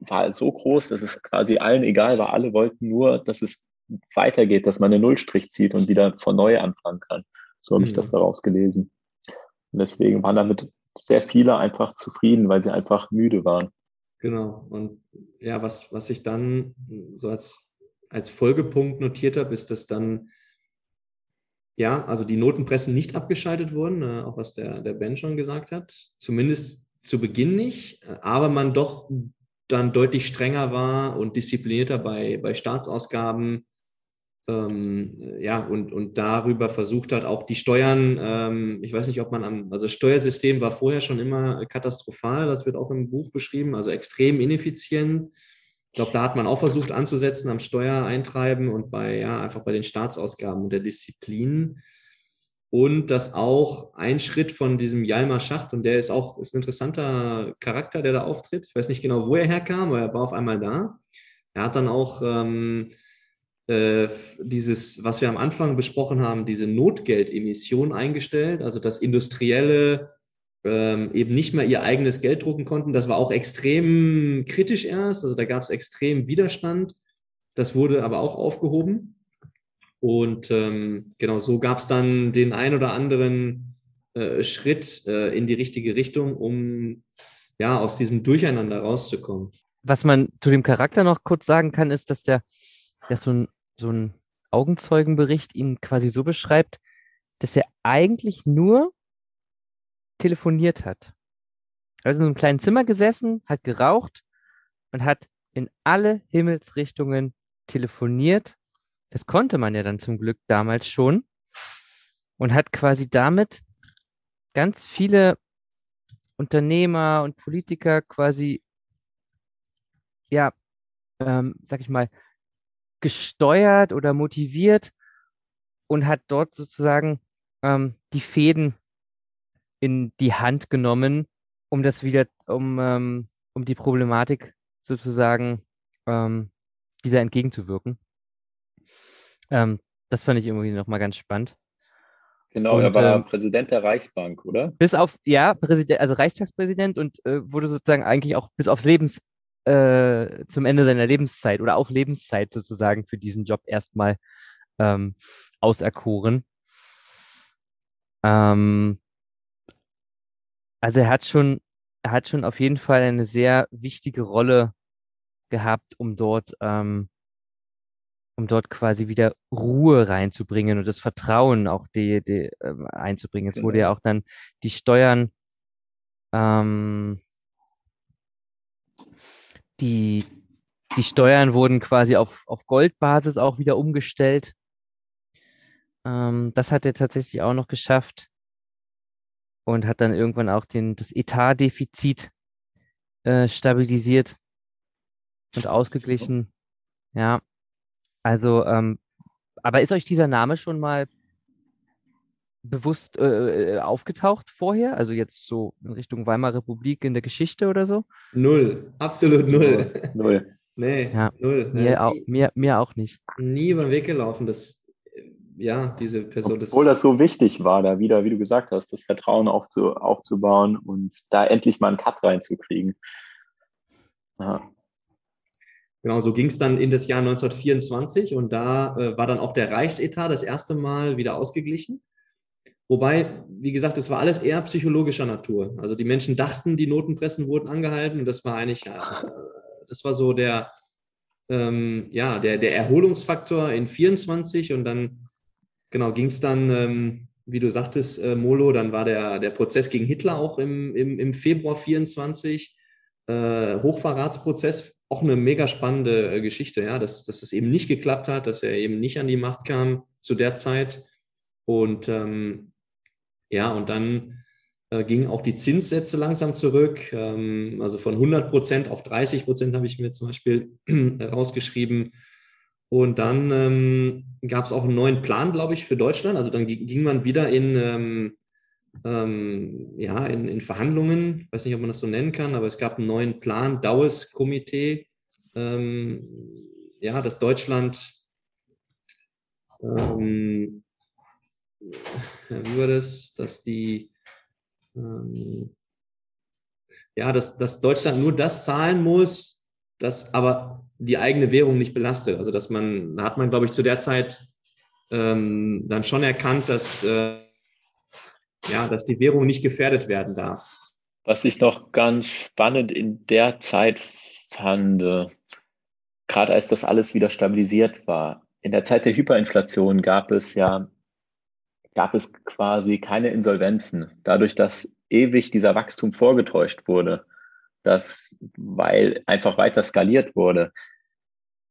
war so groß, dass es quasi allen egal war. Alle wollten nur, dass es weitergeht, dass man einen Nullstrich zieht und wieder von neu anfangen kann. So habe mhm. ich das daraus gelesen. Und deswegen waren damit sehr viele einfach zufrieden, weil sie einfach müde waren. Genau. Und ja, was, was ich dann so als, als Folgepunkt notiert habe, ist, dass dann ja, also die Notenpressen nicht abgeschaltet wurden, äh, auch was der, der Ben schon gesagt hat. Zumindest zu Beginn nicht, äh, aber man doch dann deutlich strenger war und disziplinierter bei, bei Staatsausgaben. Ähm, ja, und, und darüber versucht hat, auch die Steuern, ähm, ich weiß nicht, ob man am, also Steuersystem war vorher schon immer katastrophal, das wird auch im Buch beschrieben, also extrem ineffizient. Ich glaube, da hat man auch versucht anzusetzen am Steuereintreiben und bei, ja, einfach bei den Staatsausgaben und der Disziplin und dass auch ein Schritt von diesem Jalmar Schacht, und der ist auch ist ein interessanter Charakter, der da auftritt. Ich weiß nicht genau, wo er herkam, aber er war auf einmal da. Er hat dann auch ähm, äh, dieses, was wir am Anfang besprochen haben, diese Notgeldemission eingestellt, also dass Industrielle ähm, eben nicht mehr ihr eigenes Geld drucken konnten. Das war auch extrem kritisch erst, also da gab es extrem Widerstand. Das wurde aber auch aufgehoben. Und ähm, genau so gab es dann den ein oder anderen äh, Schritt äh, in die richtige Richtung, um ja aus diesem Durcheinander rauszukommen. Was man zu dem Charakter noch kurz sagen kann, ist, dass der, der so ein, so ein Augenzeugenbericht ihn quasi so beschreibt, dass er eigentlich nur telefoniert hat. Also in so einem kleinen Zimmer gesessen, hat geraucht und hat in alle Himmelsrichtungen telefoniert das konnte man ja dann zum Glück damals schon und hat quasi damit ganz viele Unternehmer und Politiker quasi, ja, ähm, sag ich mal, gesteuert oder motiviert und hat dort sozusagen ähm, die Fäden in die Hand genommen, um das wieder, um, ähm, um die Problematik sozusagen ähm, dieser entgegenzuwirken. Ähm, das fand ich irgendwie nochmal ganz spannend. Genau, und, er war ähm, Präsident der Reichsbank, oder? Bis auf, ja, Präsident, also Reichstagspräsident und äh, wurde sozusagen eigentlich auch bis auf Lebens, äh, zum Ende seiner Lebenszeit oder auf Lebenszeit sozusagen für diesen Job erstmal ähm, auserkoren. Ähm, also er hat schon, er hat schon auf jeden Fall eine sehr wichtige Rolle gehabt, um dort ähm, um dort quasi wieder Ruhe reinzubringen und das Vertrauen auch die, die, äh, einzubringen. Es genau. wurde ja auch dann die Steuern, ähm, die, die Steuern wurden quasi auf, auf Goldbasis auch wieder umgestellt. Ähm, das hat er tatsächlich auch noch geschafft und hat dann irgendwann auch den, das Etatdefizit äh, stabilisiert und ausgeglichen. Ja, also, ähm, aber ist euch dieser Name schon mal bewusst äh, äh, aufgetaucht vorher? Also jetzt so in Richtung Weimarer Republik in der Geschichte oder so? Null, absolut null. Null. nee, ja, null. Mir, ja, auch, mir, mir auch nicht. Nie über den Weg gelaufen, dass ja, diese Person. Obwohl das, das so wichtig war, da wieder, wie du gesagt hast, das Vertrauen aufzu, aufzubauen und da endlich mal einen Cut reinzukriegen. Ja. Genau, so ging es dann in das Jahr 1924 und da äh, war dann auch der Reichsetat das erste Mal wieder ausgeglichen. Wobei, wie gesagt, es war alles eher psychologischer Natur. Also die Menschen dachten, die Notenpressen wurden angehalten und das war eigentlich, äh, das war so der, ähm, ja, der, der Erholungsfaktor in 24 und dann, genau, ging es dann, ähm, wie du sagtest, äh, Molo, dann war der, der Prozess gegen Hitler auch im, im, im Februar 24, äh, Hochverratsprozess auch eine mega spannende äh, Geschichte, ja, dass, dass es eben nicht geklappt hat, dass er eben nicht an die Macht kam zu der Zeit. Und ähm, ja, und dann äh, gingen auch die Zinssätze langsam zurück. Ähm, also von 100 Prozent auf 30 Prozent habe ich mir zum Beispiel rausgeschrieben. Und dann ähm, gab es auch einen neuen Plan, glaube ich, für Deutschland. Also dann ging man wieder in, ähm, ähm, ja, in, in, Verhandlungen, ich weiß nicht, ob man das so nennen kann, aber es gab einen neuen Plan, Daues-Komitee, ähm, ja, dass Deutschland, ähm, wie war das, dass die, ähm, ja, dass, dass Deutschland nur das zahlen muss, das aber die eigene Währung nicht belastet. Also dass man, hat man, glaube ich, zu der Zeit ähm, dann schon erkannt, dass, äh, ja, dass die Währung nicht gefährdet werden darf. Was ich noch ganz spannend in der Zeit fand, äh, gerade als das alles wieder stabilisiert war, in der Zeit der Hyperinflation gab es ja, gab es quasi keine Insolvenzen. Dadurch, dass ewig dieser Wachstum vorgetäuscht wurde, dass, weil einfach weiter skaliert wurde,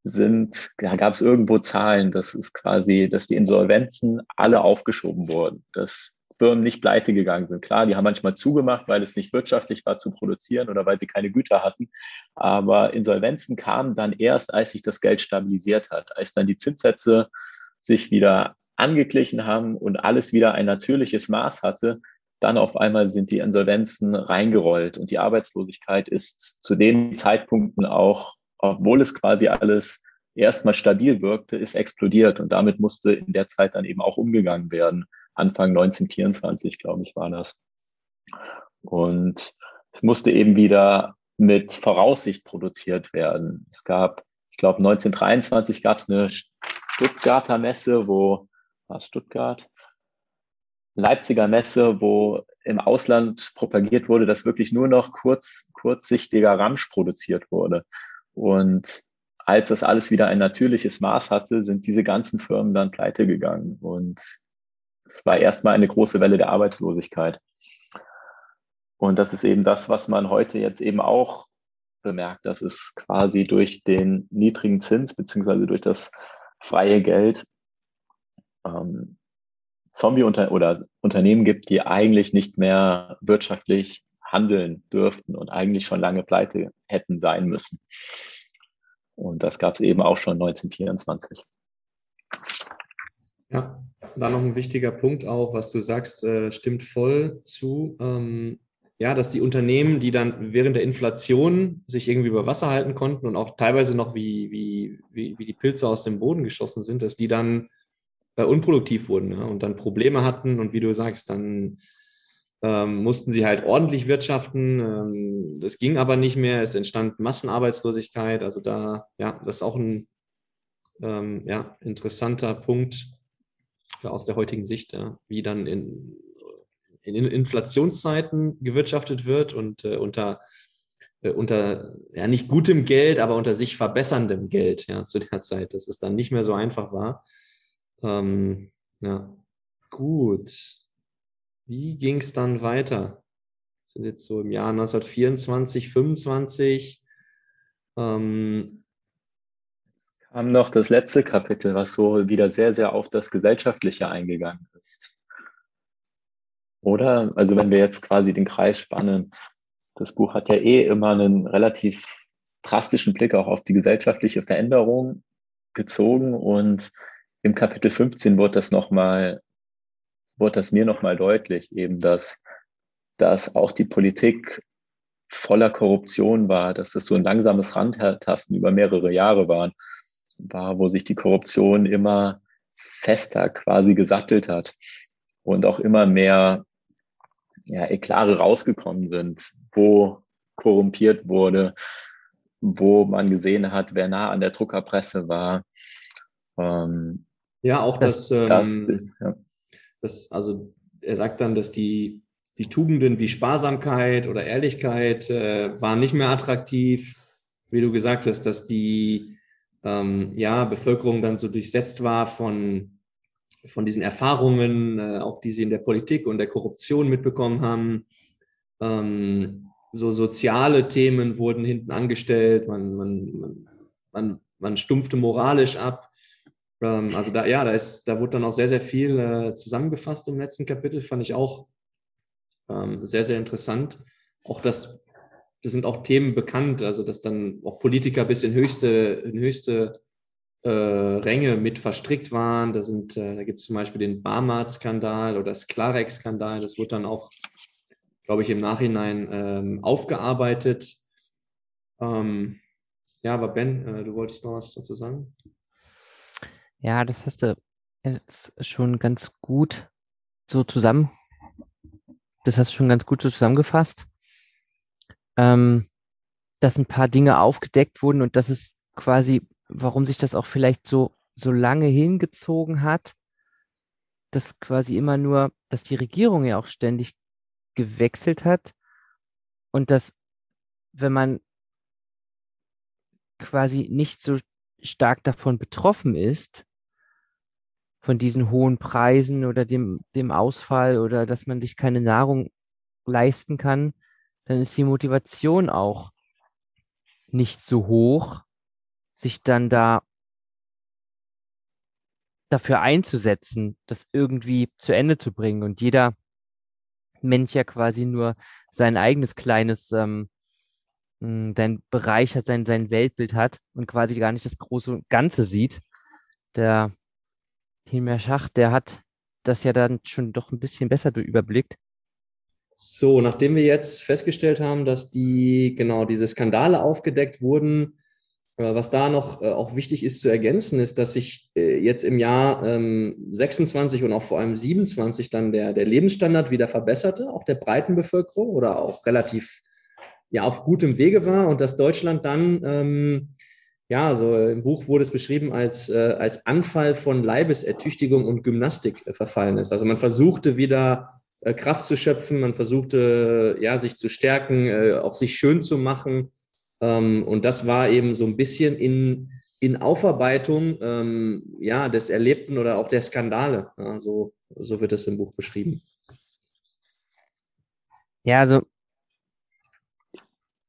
sind, da gab es irgendwo Zahlen, dass es quasi, dass die Insolvenzen alle aufgeschoben wurden, dass Firmen nicht pleite gegangen sind. Klar, die haben manchmal zugemacht, weil es nicht wirtschaftlich war zu produzieren oder weil sie keine Güter hatten. Aber Insolvenzen kamen dann erst, als sich das Geld stabilisiert hat, als dann die Zinssätze sich wieder angeglichen haben und alles wieder ein natürliches Maß hatte, dann auf einmal sind die Insolvenzen reingerollt und die Arbeitslosigkeit ist zu den Zeitpunkten auch, obwohl es quasi alles erstmal stabil wirkte, ist explodiert und damit musste in der Zeit dann eben auch umgegangen werden. Anfang 1924, glaube ich, war das. Und es musste eben wieder mit Voraussicht produziert werden. Es gab, ich glaube, 1923 gab es eine Stuttgarter Messe, wo war Stuttgart? Leipziger Messe, wo im Ausland propagiert wurde, dass wirklich nur noch kurz, kurzsichtiger Ramsch produziert wurde. Und als das alles wieder ein natürliches Maß hatte, sind diese ganzen Firmen dann pleite gegangen. Und es war erstmal eine große Welle der Arbeitslosigkeit. Und das ist eben das, was man heute jetzt eben auch bemerkt, dass es quasi durch den niedrigen Zins beziehungsweise durch das freie Geld ähm, Zombie- unter oder Unternehmen gibt, die eigentlich nicht mehr wirtschaftlich handeln dürften und eigentlich schon lange pleite hätten sein müssen. Und das gab es eben auch schon 1924. Ja, da noch ein wichtiger Punkt auch, was du sagst, äh, stimmt voll zu. Ähm, ja, dass die Unternehmen, die dann während der Inflation sich irgendwie über Wasser halten konnten und auch teilweise noch wie, wie, wie, wie die Pilze aus dem Boden geschossen sind, dass die dann äh, unproduktiv wurden ja, und dann Probleme hatten und wie du sagst, dann ähm, mussten sie halt ordentlich wirtschaften. Ähm, das ging aber nicht mehr. Es entstand Massenarbeitslosigkeit. Also da, ja, das ist auch ein ähm, ja, interessanter Punkt aus der heutigen Sicht, ja, wie dann in, in Inflationszeiten gewirtschaftet wird und äh, unter äh, unter ja nicht gutem Geld, aber unter sich verbesserndem Geld ja, zu der Zeit, dass es dann nicht mehr so einfach war. Ähm, ja, gut. Wie ging es dann weiter? Wir sind jetzt so im Jahr 1924, 25. Ähm, kam noch das letzte Kapitel, was so wieder sehr, sehr auf das Gesellschaftliche eingegangen ist. Oder? Also wenn wir jetzt quasi den Kreis spannen, das Buch hat ja eh immer einen relativ drastischen Blick auch auf die gesellschaftliche Veränderung gezogen und im Kapitel 15 wurde das nochmal, wurde das mir nochmal deutlich, eben, dass, dass auch die Politik voller Korruption war, dass das so ein langsames Randtasten über mehrere Jahre waren, war, wo sich die Korruption immer fester quasi gesattelt hat und auch immer mehr ja, Eklare rausgekommen sind, wo korrumpiert wurde, wo man gesehen hat, wer nah an der Druckerpresse war. Ähm, ja, auch das, das, ähm, das, ja. das, also er sagt dann, dass die, die Tugenden wie Sparsamkeit oder Ehrlichkeit äh, waren nicht mehr attraktiv, wie du gesagt hast, dass die ähm, ja, Bevölkerung dann so durchsetzt war von, von diesen Erfahrungen, äh, auch die sie in der Politik und der Korruption mitbekommen haben. Ähm, so soziale Themen wurden hinten angestellt, man, man, man, man, man stumpfte moralisch ab. Ähm, also da, ja, da ist, da wurde dann auch sehr, sehr viel äh, zusammengefasst im letzten Kapitel, fand ich auch ähm, sehr, sehr interessant. Auch das, das sind auch Themen bekannt, also dass dann auch Politiker bis in höchste, in höchste äh, Ränge mit verstrickt waren. Da, sind, äh, da gibt es zum Beispiel den Barmart-Skandal oder das Klarek-Skandal. Das wurde dann auch, glaube ich, im Nachhinein ähm, aufgearbeitet. Ähm, ja, aber Ben, äh, du wolltest noch was dazu sagen? Ja, das hast du jetzt schon ganz gut so zusammen das hast du schon ganz gut so zusammengefasst, ähm, dass ein paar Dinge aufgedeckt wurden und dass es quasi, warum sich das auch vielleicht so, so lange hingezogen hat, dass quasi immer nur, dass die Regierung ja auch ständig gewechselt hat und dass, wenn man quasi nicht so stark davon betroffen ist, von diesen hohen Preisen oder dem, dem Ausfall oder dass man sich keine Nahrung leisten kann, dann ist die Motivation auch nicht so hoch, sich dann da dafür einzusetzen, das irgendwie zu Ende zu bringen. Und jeder Mensch ja quasi nur sein eigenes kleines, ähm, dein Bereich hat, sein, sein Weltbild hat und quasi gar nicht das große Ganze sieht. Der Hilmar Schacht, der hat das ja dann schon doch ein bisschen besser überblickt. So, nachdem wir jetzt festgestellt haben, dass die, genau, diese Skandale aufgedeckt wurden, äh, was da noch äh, auch wichtig ist zu ergänzen, ist, dass sich äh, jetzt im Jahr 26 ähm, und auch vor allem 27 dann der, der Lebensstandard wieder verbesserte, auch der breiten Bevölkerung oder auch relativ ja auf gutem Wege war und dass Deutschland dann ähm, ja, so im Buch wurde es beschrieben als, äh, als Anfall von Leibesertüchtigung und Gymnastik äh, verfallen ist. Also man versuchte wieder äh, Kraft zu schöpfen, man versuchte ja, sich zu stärken, äh, auch sich schön zu machen. Ähm, und das war eben so ein bisschen in, in Aufarbeitung ähm, ja, des Erlebten oder auch der Skandale. Ja, so, so wird es im Buch beschrieben. Ja, also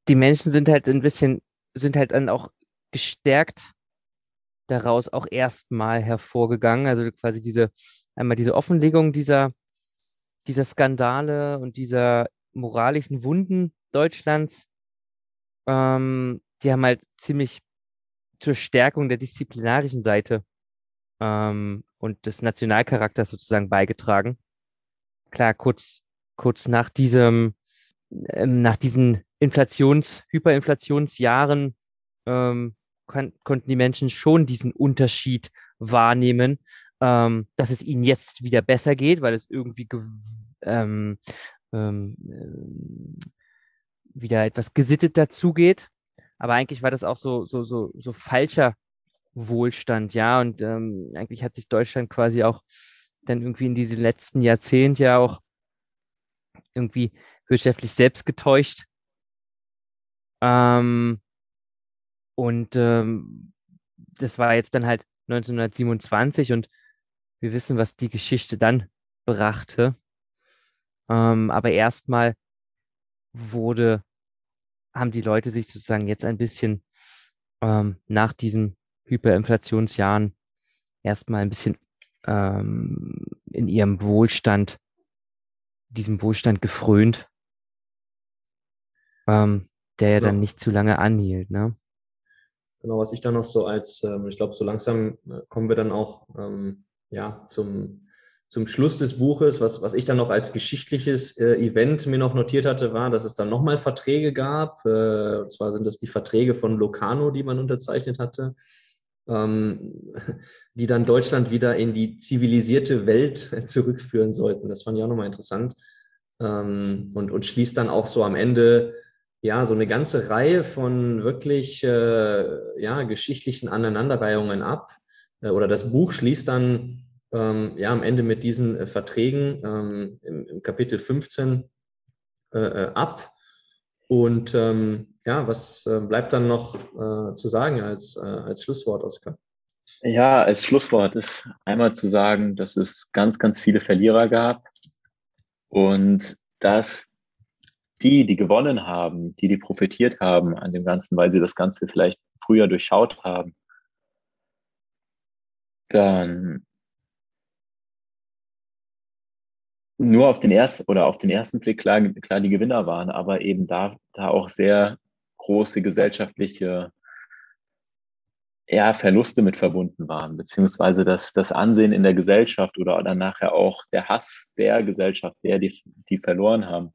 die Menschen sind halt ein bisschen, sind halt dann auch gestärkt daraus auch erstmal hervorgegangen. Also quasi diese, einmal diese Offenlegung dieser, dieser Skandale und dieser moralischen Wunden Deutschlands, ähm, die haben halt ziemlich zur Stärkung der disziplinarischen Seite ähm, und des Nationalcharakters sozusagen beigetragen. Klar, kurz, kurz nach diesem, ähm, nach diesen Inflations-, Hyperinflationsjahren ähm, konnten die Menschen schon diesen Unterschied wahrnehmen, ähm, dass es ihnen jetzt wieder besser geht, weil es irgendwie ähm, ähm, äh, wieder etwas gesittet dazugeht. Aber eigentlich war das auch so, so, so, so falscher Wohlstand, ja. Und ähm, eigentlich hat sich Deutschland quasi auch dann irgendwie in diese letzten Jahrzehnte ja auch irgendwie wirtschaftlich selbst getäuscht. Ähm, und ähm, das war jetzt dann halt 1927 und wir wissen, was die Geschichte dann brachte. Ähm, aber erstmal wurde, haben die Leute sich sozusagen jetzt ein bisschen ähm, nach diesen Hyperinflationsjahren erstmal ein bisschen ähm, in ihrem Wohlstand, diesem Wohlstand gefrönt, ähm, der ja dann nicht zu lange anhielt. Ne? Genau, was ich dann noch so als, ähm, ich glaube, so langsam äh, kommen wir dann auch ähm, ja, zum, zum Schluss des Buches. Was, was ich dann noch als geschichtliches äh, Event mir noch notiert hatte, war, dass es dann nochmal Verträge gab. Äh, und zwar sind das die Verträge von Locarno, die man unterzeichnet hatte, ähm, die dann Deutschland wieder in die zivilisierte Welt zurückführen sollten. Das fand ich auch nochmal interessant. Ähm, und, und schließt dann auch so am Ende ja, so eine ganze Reihe von wirklich äh, ja, geschichtlichen Aneinanderreihungen ab. Äh, oder das Buch schließt dann ähm, ja, am Ende mit diesen äh, Verträgen ähm, im, im, Kapitel 15 äh, äh, ab. Und ähm, ja, was äh, bleibt dann noch zu sagen als, als Schlusswort, Oskar? Ja, als Schlusswort ist einmal zu sagen, dass es ganz, ganz viele Verlierer gab und dass die, die gewonnen haben, die, die profitiert haben an dem Ganzen, weil sie das Ganze vielleicht früher durchschaut haben, dann nur auf den ersten oder auf den ersten Blick klar, klar die Gewinner waren, aber eben da, da auch sehr große gesellschaftliche ja, Verluste mit verbunden waren, beziehungsweise das, das Ansehen in der Gesellschaft oder dann nachher auch der Hass der Gesellschaft, der die, die verloren haben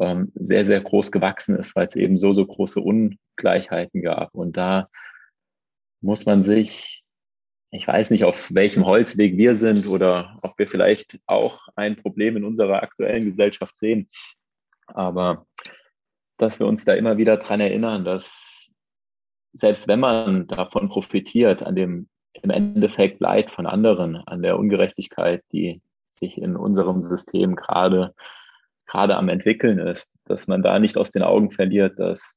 ähm, sehr, sehr groß gewachsen ist, weil es eben so, so große Ungleichheiten gab. Und da muss man sich ich weiß nicht, auf welchem Holzweg wir sind oder ob wir vielleicht auch ein Problem in unserer aktuellen Gesellschaft sehen. Aber dass wir uns da immer wieder dran erinnern, dass selbst wenn man davon profitiert, an dem im Endeffekt Leid von anderen, an der Ungerechtigkeit, die sich in unserem System gerade gerade am entwickeln ist, dass man da nicht aus den Augen verliert, dass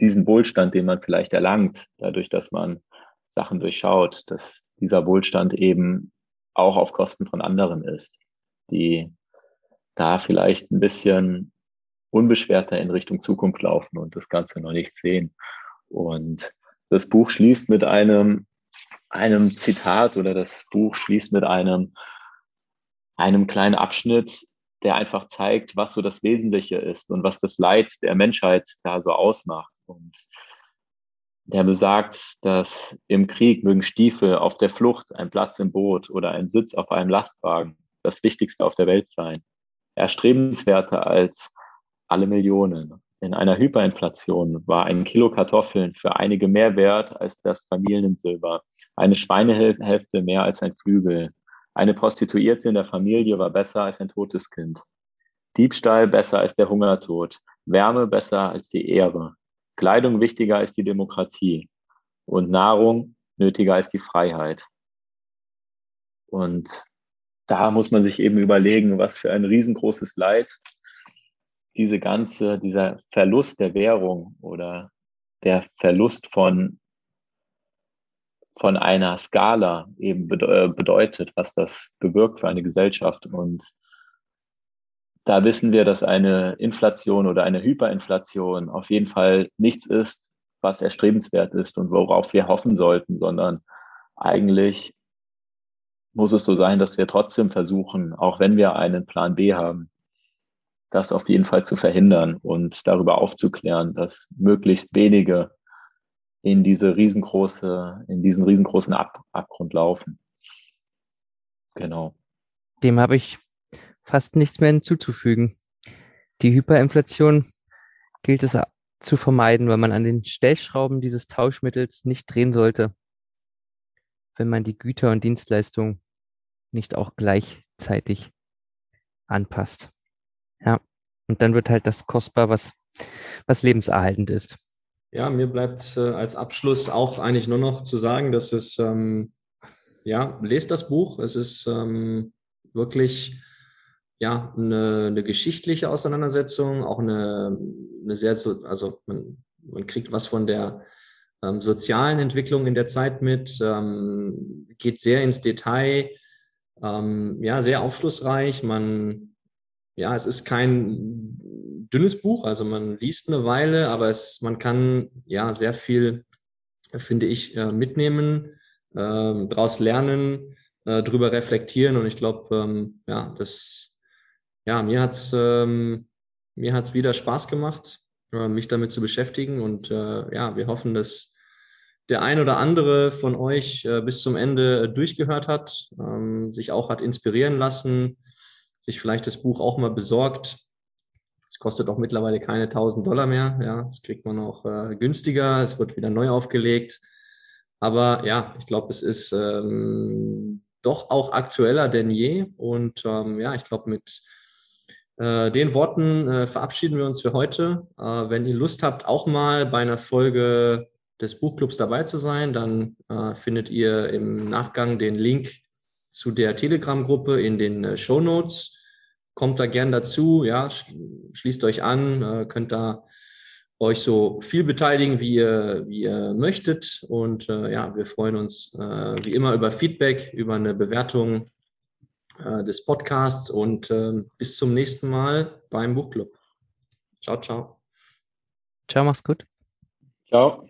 diesen Wohlstand, den man vielleicht erlangt, dadurch, dass man Sachen durchschaut, dass dieser Wohlstand eben auch auf Kosten von anderen ist, die da vielleicht ein bisschen unbeschwerter in Richtung Zukunft laufen und das Ganze noch nicht sehen. Und das Buch schließt mit einem, einem Zitat oder das Buch schließt mit einem, einem kleinen Abschnitt, der einfach zeigt, was so das Wesentliche ist und was das Leid der Menschheit da so ausmacht. Und der besagt, dass im Krieg mögen Stiefel auf der Flucht, ein Platz im Boot oder ein Sitz auf einem Lastwagen das Wichtigste auf der Welt sein. Erstrebenswerter als alle Millionen. In einer Hyperinflation war ein Kilo Kartoffeln für einige mehr wert als das Familiensilber, eine Schweinehälfte mehr als ein Flügel. Eine Prostituierte in der Familie war besser als ein totes Kind. Diebstahl besser als der Hungertod. Wärme besser als die Ehre. Kleidung wichtiger als die Demokratie. Und Nahrung nötiger als die Freiheit. Und da muss man sich eben überlegen, was für ein riesengroßes Leid diese ganze, dieser Verlust der Währung oder der Verlust von, von einer Skala eben äh, bedeutet, was das bewirkt für eine Gesellschaft. Und da wissen wir, dass eine Inflation oder eine Hyperinflation auf jeden Fall nichts ist, was erstrebenswert ist und worauf wir hoffen sollten, sondern eigentlich muss es so sein, dass wir trotzdem versuchen, auch wenn wir einen Plan B haben, das auf jeden Fall zu verhindern und darüber aufzuklären, dass möglichst wenige in diese riesengroße, in diesen riesengroßen Ab Abgrund laufen. Genau. Dem habe ich fast nichts mehr hinzuzufügen. Die Hyperinflation gilt es zu vermeiden, weil man an den Stellschrauben dieses Tauschmittels nicht drehen sollte, wenn man die Güter und Dienstleistungen nicht auch gleichzeitig anpasst. Ja. Und dann wird halt das kostbar, was, was lebenserhaltend ist. Ja, mir bleibt äh, als Abschluss auch eigentlich nur noch zu sagen, dass es, ähm, ja, lest das Buch. Es ist ähm, wirklich, ja, eine, eine, geschichtliche Auseinandersetzung, auch eine, eine sehr, so, also man, man kriegt was von der ähm, sozialen Entwicklung in der Zeit mit, ähm, geht sehr ins Detail, ähm, ja, sehr aufschlussreich. Man ja, es ist kein dünnes Buch, also man liest eine Weile, aber es, man kann ja sehr viel, finde ich, äh, mitnehmen, äh, daraus lernen, äh, drüber reflektieren. Und ich glaube, ähm, ja, das, ja, mir hat es ähm, wieder Spaß gemacht, äh, mich damit zu beschäftigen. Und äh, ja, wir hoffen, dass der ein oder andere von euch äh, bis zum Ende durchgehört hat, ähm, sich auch hat inspirieren lassen, sich vielleicht das Buch auch mal besorgt. Es kostet auch mittlerweile keine 1000 Dollar mehr. Ja, das kriegt man auch äh, günstiger. Es wird wieder neu aufgelegt. Aber ja, ich glaube, es ist ähm, doch auch aktueller denn je. Und ähm, ja, ich glaube, mit äh, den Worten äh, verabschieden wir uns für heute. Äh, wenn ihr Lust habt, auch mal bei einer Folge des Buchclubs dabei zu sein, dann äh, findet ihr im Nachgang den Link zu der Telegram-Gruppe in den äh, Show Notes. Kommt da gern dazu, ja, schließt euch an, äh, könnt da euch so viel beteiligen, wie ihr, wie ihr möchtet. Und äh, ja, wir freuen uns äh, wie immer über Feedback, über eine Bewertung äh, des Podcasts und ähm, bis zum nächsten Mal beim Buchclub. Ciao, ciao. Ciao, mach's gut. Ciao.